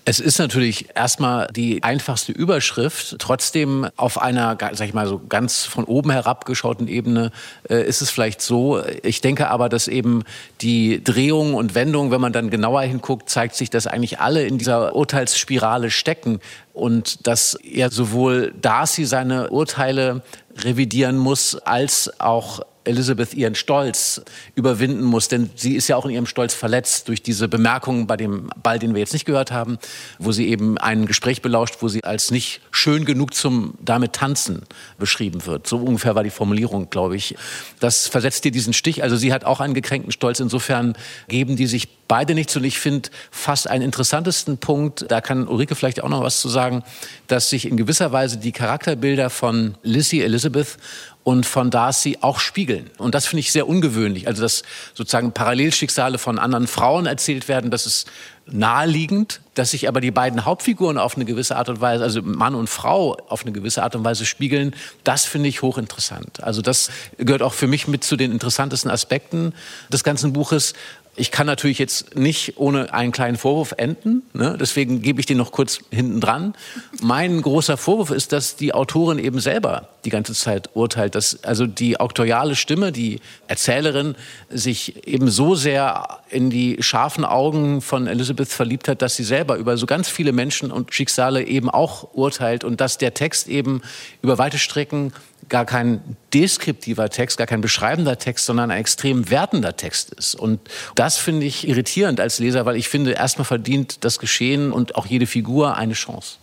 Es ist natürlich erstmal die einfachste Überschrift. Trotzdem auf einer, sag ich mal, so ganz von oben herabgeschauten Ebene äh, ist es vielleicht so. Ich denke aber, dass eben die Drehung und Wendung, wenn man dann genauer hinguckt, zeigt sich, dass eigentlich alle in dieser Urteilsspirale stecken und dass er sowohl Darcy seine Urteile revidieren muss, als auch Elizabeth ihren Stolz überwinden muss, denn sie ist ja auch in ihrem Stolz verletzt durch diese Bemerkungen bei dem Ball, den wir jetzt nicht gehört haben, wo sie eben ein Gespräch belauscht, wo sie als nicht schön genug zum damit tanzen beschrieben wird. So ungefähr war die Formulierung, glaube ich. Das versetzt ihr diesen Stich. Also sie hat auch einen gekränkten Stolz. Insofern geben die sich beide nichts. Und ich finde fast einen interessantesten Punkt, da kann Ulrike vielleicht auch noch was zu sagen, dass sich in gewisser Weise die Charakterbilder von Lizzie Elizabeth und von Darcy auch spiegeln. Und das finde ich sehr ungewöhnlich. Also, dass sozusagen Parallelschicksale von anderen Frauen erzählt werden, das ist naheliegend, dass sich aber die beiden Hauptfiguren auf eine gewisse Art und Weise, also Mann und Frau auf eine gewisse Art und Weise spiegeln, das finde ich hochinteressant. Also das gehört auch für mich mit zu den interessantesten Aspekten des ganzen Buches. Ich kann natürlich jetzt nicht ohne einen kleinen Vorwurf enden, ne? deswegen gebe ich den noch kurz hinten dran. Mein großer Vorwurf ist, dass die Autorin eben selber die ganze Zeit urteilt, dass also die auktoriale Stimme, die Erzählerin, sich eben so sehr in die scharfen Augen von Elizabeth verliebt hat, dass sie selber über so ganz viele Menschen und Schicksale eben auch urteilt und dass der Text eben über weite Strecken gar kein deskriptiver Text, gar kein beschreibender Text, sondern ein extrem wertender Text ist. Und das finde ich irritierend als Leser, weil ich finde, erstmal verdient das Geschehen und auch jede Figur eine Chance.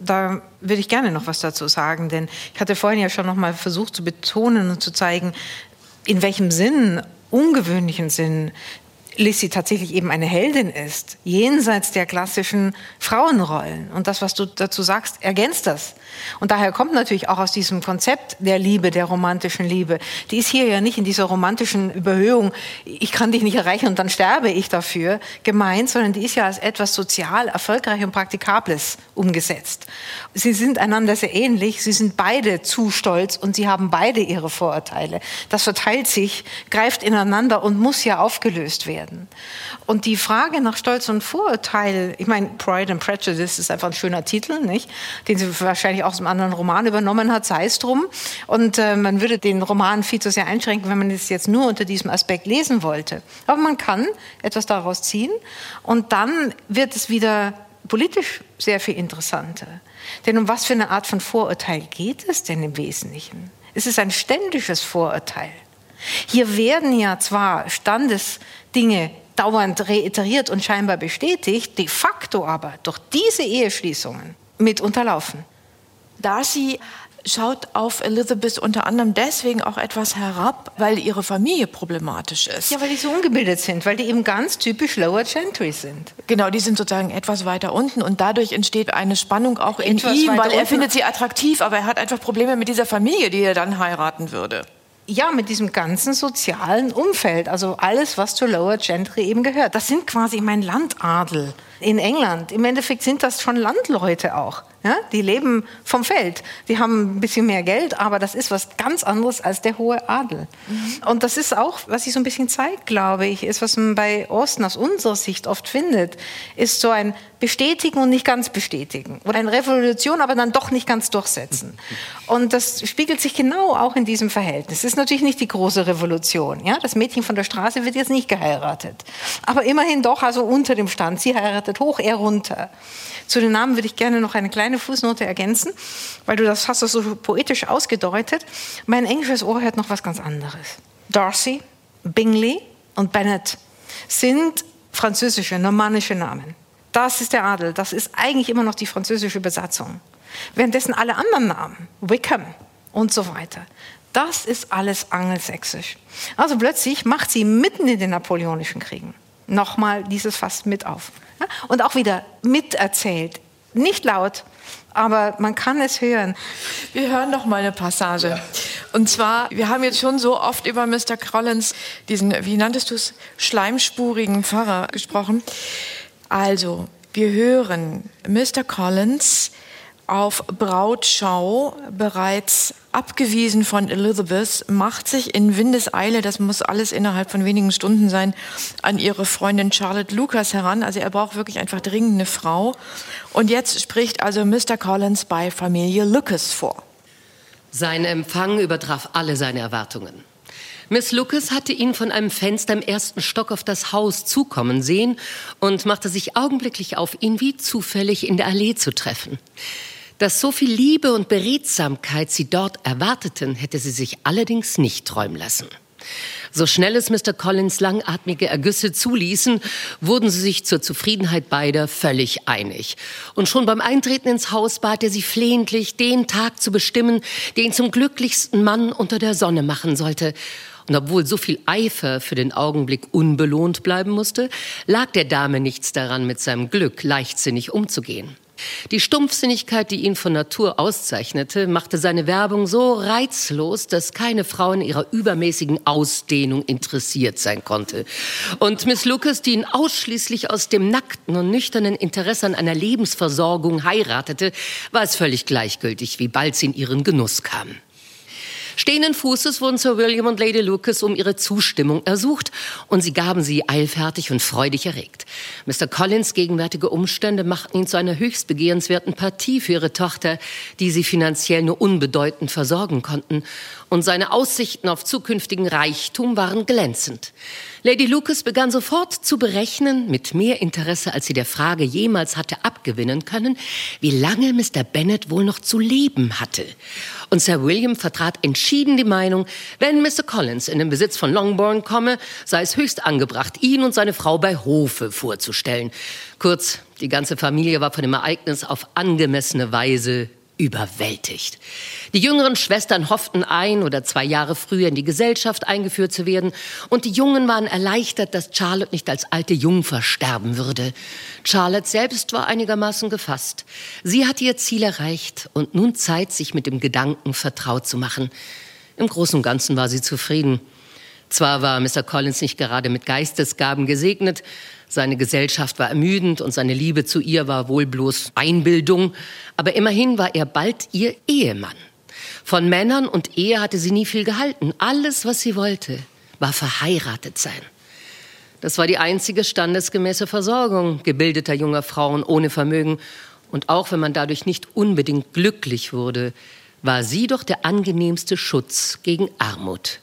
Da würde ich gerne noch was dazu sagen, denn ich hatte vorhin ja schon noch mal versucht zu betonen und zu zeigen, in welchem Sinn ungewöhnlichen Sinn Lissy tatsächlich eben eine Heldin ist, jenseits der klassischen Frauenrollen. Und das, was du dazu sagst, ergänzt das. Und daher kommt natürlich auch aus diesem Konzept der Liebe, der romantischen Liebe. Die ist hier ja nicht in dieser romantischen Überhöhung, ich kann dich nicht erreichen und dann sterbe ich dafür, gemeint, sondern die ist ja als etwas sozial erfolgreich und praktikables umgesetzt. Sie sind einander sehr ähnlich, sie sind beide zu stolz und sie haben beide ihre Vorurteile. Das verteilt sich, greift ineinander und muss ja aufgelöst werden. Werden. Und die Frage nach Stolz und Vorurteil, ich meine, Pride and Prejudice ist einfach ein schöner Titel, nicht? Den sie wahrscheinlich aus einem anderen Roman übernommen hat, sei es drum. Und äh, man würde den Roman viel zu sehr einschränken, wenn man es jetzt nur unter diesem Aspekt lesen wollte. Aber man kann etwas daraus ziehen und dann wird es wieder politisch sehr viel interessanter. Denn um was für eine Art von Vorurteil geht es denn im Wesentlichen? Es ist ein ständiges Vorurteil. Hier werden ja zwar Standesdinge dauernd reiteriert und scheinbar bestätigt, de facto aber durch diese Eheschließungen mit unterlaufen. Darcy schaut auf Elizabeth unter anderem deswegen auch etwas herab, weil ihre Familie problematisch ist. Ja, weil die so ungebildet sind, weil die eben ganz typisch Lower Gentry sind. Genau, die sind sozusagen etwas weiter unten und dadurch entsteht eine Spannung auch in etwas ihm, weil er unten. findet sie attraktiv, aber er hat einfach Probleme mit dieser Familie, die er dann heiraten würde ja, mit diesem ganzen sozialen Umfeld, also alles, was zur Lower Gentry eben gehört. Das sind quasi mein Landadel in England. Im Endeffekt sind das schon Landleute auch. Ja? Die leben vom Feld. Die haben ein bisschen mehr Geld, aber das ist was ganz anderes als der hohe Adel. Mhm. Und das ist auch, was sich so ein bisschen zeigt, glaube ich, ist, was man bei Osten aus unserer Sicht oft findet, ist so ein Bestätigen und nicht ganz bestätigen. Oder eine Revolution, aber dann doch nicht ganz durchsetzen. [laughs] Und das spiegelt sich genau auch in diesem Verhältnis. Es ist natürlich nicht die große Revolution. Ja? Das Mädchen von der Straße wird jetzt nicht geheiratet. Aber immerhin doch, also unter dem Stand. Sie heiratet hoch, er runter. Zu den Namen würde ich gerne noch eine kleine Fußnote ergänzen, weil du das hast das so poetisch ausgedeutet. Mein englisches Ohr hört noch was ganz anderes. Darcy, Bingley und Bennet sind französische, normannische Namen. Das ist der Adel, das ist eigentlich immer noch die französische Besatzung. Währenddessen alle anderen Namen, Wickham und so weiter, das ist alles angelsächsisch. Also plötzlich macht sie mitten in den napoleonischen Kriegen nochmal dieses Fass mit auf. Und auch wieder miterzählt. Nicht laut, aber man kann es hören. Wir hören noch mal eine Passage. Ja. Und zwar, wir haben jetzt schon so oft über Mr. Collins, diesen, wie nanntest du es, schleimspurigen Pfarrer gesprochen. Also, wir hören Mr. Collins auf Brautschau bereits abgewiesen von Elizabeth, macht sich in Windeseile, das muss alles innerhalb von wenigen Stunden sein, an ihre Freundin Charlotte Lucas heran. Also er braucht wirklich einfach dringend eine Frau. Und jetzt spricht also Mr. Collins bei Familie Lucas vor. Sein Empfang übertraf alle seine Erwartungen. Miss Lucas hatte ihn von einem Fenster im ersten Stock auf das Haus zukommen sehen und machte sich augenblicklich auf, ihn wie zufällig in der Allee zu treffen. Dass so viel Liebe und Beredsamkeit sie dort erwarteten, hätte sie sich allerdings nicht träumen lassen. So schnell es Mr. Collins langatmige Ergüsse zuließen, wurden sie sich zur Zufriedenheit beider völlig einig. Und schon beim Eintreten ins Haus bat er sie flehentlich, den Tag zu bestimmen, der ihn zum glücklichsten Mann unter der Sonne machen sollte. Und obwohl so viel Eifer für den Augenblick unbelohnt bleiben musste, lag der Dame nichts daran, mit seinem Glück leichtsinnig umzugehen. Die Stumpfsinnigkeit, die ihn von Natur auszeichnete, machte seine Werbung so reizlos, dass keine Frau in ihrer übermäßigen Ausdehnung interessiert sein konnte. Und Miss Lucas, die ihn ausschließlich aus dem nackten und nüchternen Interesse an einer Lebensversorgung heiratete, war es völlig gleichgültig, wie bald sie in ihren Genuss kam. Stehenden Fußes wurden Sir William und Lady Lucas um ihre Zustimmung ersucht und sie gaben sie eilfertig und freudig erregt. Mr. Collins gegenwärtige Umstände machten ihn zu einer höchst begehrenswerten Partie für ihre Tochter, die sie finanziell nur unbedeutend versorgen konnten und seine Aussichten auf zukünftigen Reichtum waren glänzend. Lady Lucas begann sofort zu berechnen, mit mehr Interesse, als sie der Frage jemals hatte abgewinnen können, wie lange Mr. Bennet wohl noch zu leben hatte. Und Sir William vertrat entschieden die Meinung, wenn Mr. Collins in den Besitz von Longbourn komme, sei es höchst angebracht, ihn und seine Frau bei Hofe vorzustellen. Kurz, die ganze Familie war von dem Ereignis auf angemessene Weise überwältigt. Die jüngeren Schwestern hofften ein oder zwei Jahre früher in die Gesellschaft eingeführt zu werden und die Jungen waren erleichtert, dass Charlotte nicht als alte Jungfer sterben würde. Charlotte selbst war einigermaßen gefasst. Sie hatte ihr Ziel erreicht und nun Zeit, sich mit dem Gedanken vertraut zu machen. Im Großen und Ganzen war sie zufrieden. Zwar war Mr. Collins nicht gerade mit Geistesgaben gesegnet, seine Gesellschaft war ermüdend und seine Liebe zu ihr war wohl bloß Einbildung, aber immerhin war er bald ihr Ehemann. Von Männern und Ehe hatte sie nie viel gehalten. Alles, was sie wollte, war verheiratet sein. Das war die einzige standesgemäße Versorgung gebildeter junger Frauen ohne Vermögen. Und auch wenn man dadurch nicht unbedingt glücklich wurde, war sie doch der angenehmste Schutz gegen Armut.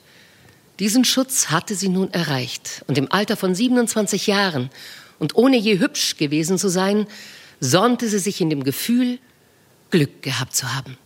Diesen Schutz hatte sie nun erreicht. Und im Alter von 27 Jahren und ohne je hübsch gewesen zu sein, sonnte sie sich in dem Gefühl, Glück gehabt zu haben.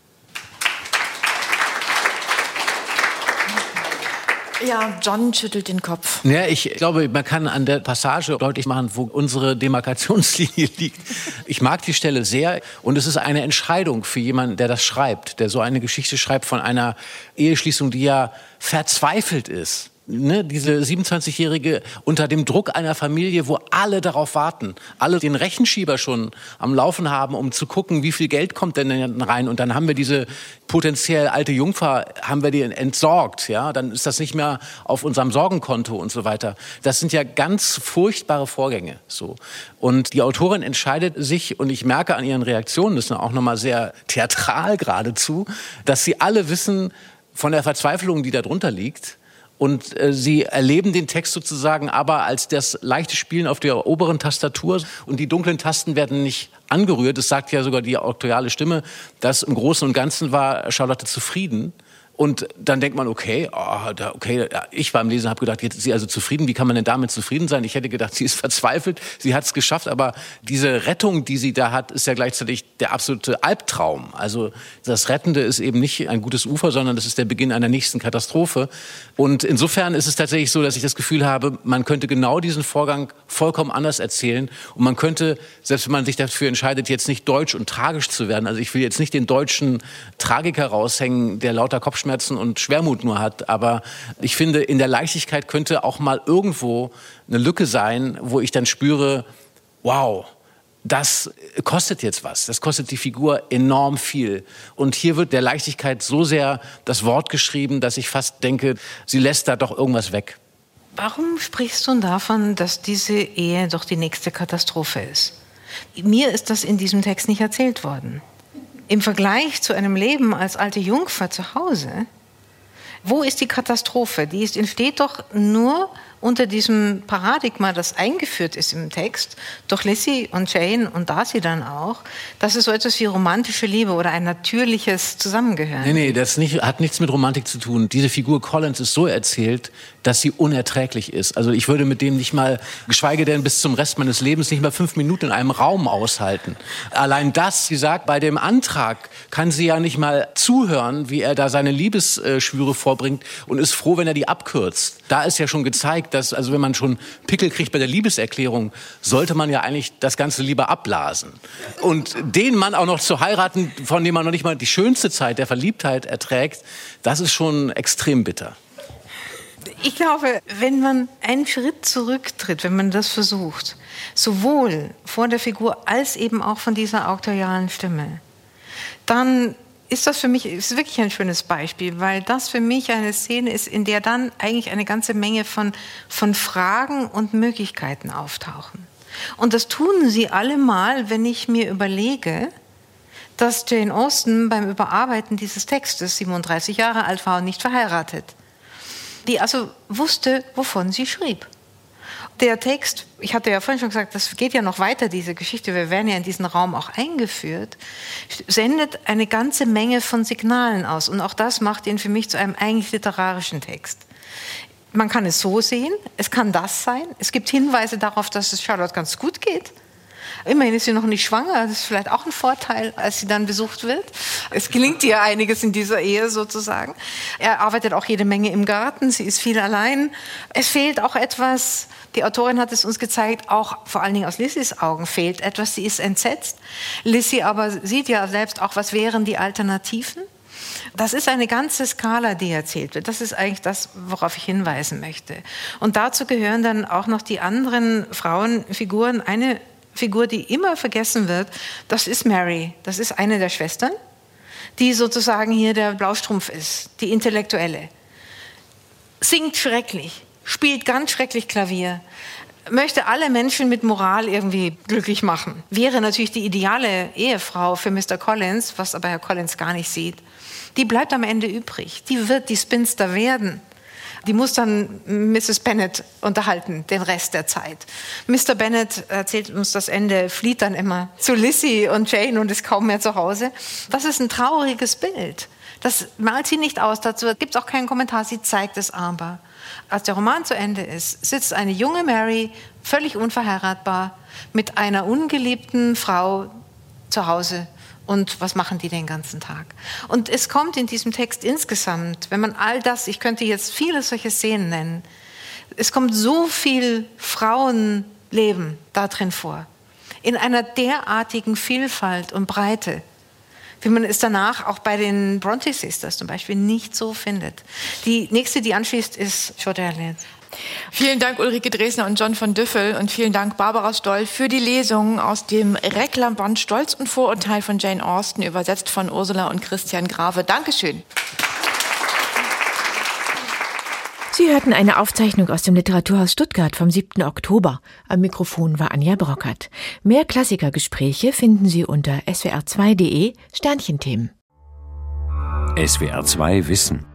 Ja, John schüttelt den Kopf. Ja, ich glaube, man kann an der Passage deutlich machen, wo unsere Demarkationslinie [laughs] liegt. Ich mag die Stelle sehr und es ist eine Entscheidung für jemanden, der das schreibt, der so eine Geschichte schreibt von einer Eheschließung, die ja verzweifelt ist ne, diese 27-Jährige unter dem Druck einer Familie, wo alle darauf warten, alle den Rechenschieber schon am Laufen haben, um zu gucken, wie viel Geld kommt denn rein. Und dann haben wir diese potenziell alte Jungfer, haben wir die entsorgt, ja, dann ist das nicht mehr auf unserem Sorgenkonto und so weiter. Das sind ja ganz furchtbare Vorgänge, so. Und die Autorin entscheidet sich, und ich merke an ihren Reaktionen, das ist auch nochmal sehr theatral geradezu, dass sie alle wissen, von der Verzweiflung, die darunter liegt, und äh, sie erleben den Text sozusagen aber als das leichte Spielen auf der oberen Tastatur und die dunklen Tasten werden nicht angerührt. Es sagt ja sogar die autoriale Stimme, dass im Großen und Ganzen war Charlotte zufrieden und dann denkt man, okay, oh, da, okay, ich beim Lesen habe gedacht, jetzt ist sie also zufrieden. Wie kann man denn damit zufrieden sein? Ich hätte gedacht, sie ist [laughs] verzweifelt, sie hat es geschafft, aber diese Rettung, die sie da hat, ist ja gleichzeitig der absolute Albtraum. Also das Rettende ist eben nicht ein gutes Ufer, sondern das ist der Beginn einer nächsten Katastrophe. Und insofern ist es tatsächlich so, dass ich das Gefühl habe, man könnte genau diesen Vorgang vollkommen anders erzählen und man könnte, selbst wenn man sich dafür entscheidet, jetzt nicht deutsch und tragisch zu werden, also ich will jetzt nicht den deutschen Tragiker raushängen, der lauter Kopfschmerzen Kopfschmerzen und Schwermut nur hat. Aber ich finde, in der Leichtigkeit könnte auch mal irgendwo eine Lücke sein, wo ich dann spüre, wow, das kostet jetzt was. Das kostet die Figur enorm viel. Und hier wird der Leichtigkeit so sehr das Wort geschrieben, dass ich fast denke, sie lässt da doch irgendwas weg. Warum sprichst du davon, dass diese Ehe doch die nächste Katastrophe ist? Mir ist das in diesem Text nicht erzählt worden im Vergleich zu einem Leben als alte Jungfer zu Hause, wo ist die Katastrophe? Die ist, entsteht doch nur unter diesem Paradigma, das eingeführt ist im Text, durch Lizzie und Jane und Darcy dann auch, dass es so etwas wie romantische Liebe oder ein natürliches Zusammengehören. Nee, nee, das nicht, hat nichts mit Romantik zu tun. Diese Figur Collins ist so erzählt, dass sie unerträglich ist. Also ich würde mit dem nicht mal, geschweige denn bis zum Rest meines Lebens, nicht mal fünf Minuten in einem Raum aushalten. Allein das, sie sagt, bei dem Antrag kann sie ja nicht mal zuhören, wie er da seine Liebesschwüre vorbringt und ist froh, wenn er die abkürzt. Da ist ja schon gezeigt, dass, also wenn man schon Pickel kriegt bei der Liebeserklärung, sollte man ja eigentlich das Ganze lieber abblasen. Und den Mann auch noch zu heiraten, von dem man noch nicht mal die schönste Zeit der Verliebtheit erträgt, das ist schon extrem bitter ich glaube, wenn man einen Schritt zurücktritt, wenn man das versucht, sowohl vor der Figur als eben auch von dieser autorialen Stimme, dann ist das für mich ist wirklich ein schönes Beispiel, weil das für mich eine Szene ist, in der dann eigentlich eine ganze Menge von, von Fragen und Möglichkeiten auftauchen. Und das tun sie alle mal, wenn ich mir überlege, dass Jane Austen beim Überarbeiten dieses Textes 37 Jahre alt war und nicht verheiratet die also wusste, wovon sie schrieb. Der Text, ich hatte ja vorhin schon gesagt, das geht ja noch weiter, diese Geschichte, wir werden ja in diesen Raum auch eingeführt, sendet eine ganze Menge von Signalen aus. Und auch das macht ihn für mich zu einem eigentlich literarischen Text. Man kann es so sehen, es kann das sein. Es gibt Hinweise darauf, dass es Charlotte ganz gut geht. Immerhin ist sie noch nicht schwanger, das ist vielleicht auch ein Vorteil, als sie dann besucht wird. Es gelingt ihr einiges in dieser Ehe sozusagen. Er arbeitet auch jede Menge im Garten, sie ist viel allein. Es fehlt auch etwas, die Autorin hat es uns gezeigt, auch vor allen Dingen aus Lissys Augen fehlt etwas, sie ist entsetzt. Lissy aber sieht ja selbst auch, was wären die Alternativen. Das ist eine ganze Skala, die erzählt wird. Das ist eigentlich das, worauf ich hinweisen möchte. Und dazu gehören dann auch noch die anderen Frauenfiguren. Eine Figur, die immer vergessen wird, das ist Mary. Das ist eine der Schwestern, die sozusagen hier der Blaustrumpf ist, die Intellektuelle. Singt schrecklich, spielt ganz schrecklich Klavier, möchte alle Menschen mit Moral irgendwie glücklich machen. Wäre natürlich die ideale Ehefrau für Mr. Collins, was aber Herr Collins gar nicht sieht. Die bleibt am Ende übrig. Die wird die Spinster werden. Die muss dann Mrs. Bennet unterhalten, den Rest der Zeit. Mr. Bennet erzählt uns das Ende, flieht dann immer zu Lissy und Jane und ist kaum mehr zu Hause. Das ist ein trauriges Bild. Das malt sie nicht aus, dazu gibt es auch keinen Kommentar, sie zeigt es aber. Als der Roman zu Ende ist, sitzt eine junge Mary, völlig unverheiratbar, mit einer ungeliebten Frau zu Hause und was machen die den ganzen Tag. Und es kommt in diesem Text insgesamt, wenn man all das, ich könnte jetzt viele solche Szenen nennen, es kommt so viel Frauenleben da drin vor, in einer derartigen Vielfalt und Breite, wie man es danach auch bei den Bronte Sisters zum Beispiel nicht so findet. Die nächste, die anschließt, ist Jordan Vielen Dank Ulrike Dresner und John von Düffel und vielen Dank Barbara Stoll für die Lesung aus dem Reklamband Stolz und Vorurteil von Jane Austen, übersetzt von Ursula und Christian Grave. Dankeschön. Sie hörten eine Aufzeichnung aus dem Literaturhaus Stuttgart vom 7. Oktober. Am Mikrofon war Anja Brockert. Mehr Klassikergespräche finden Sie unter swr2.de Sternchenthemen. SWR2 Wissen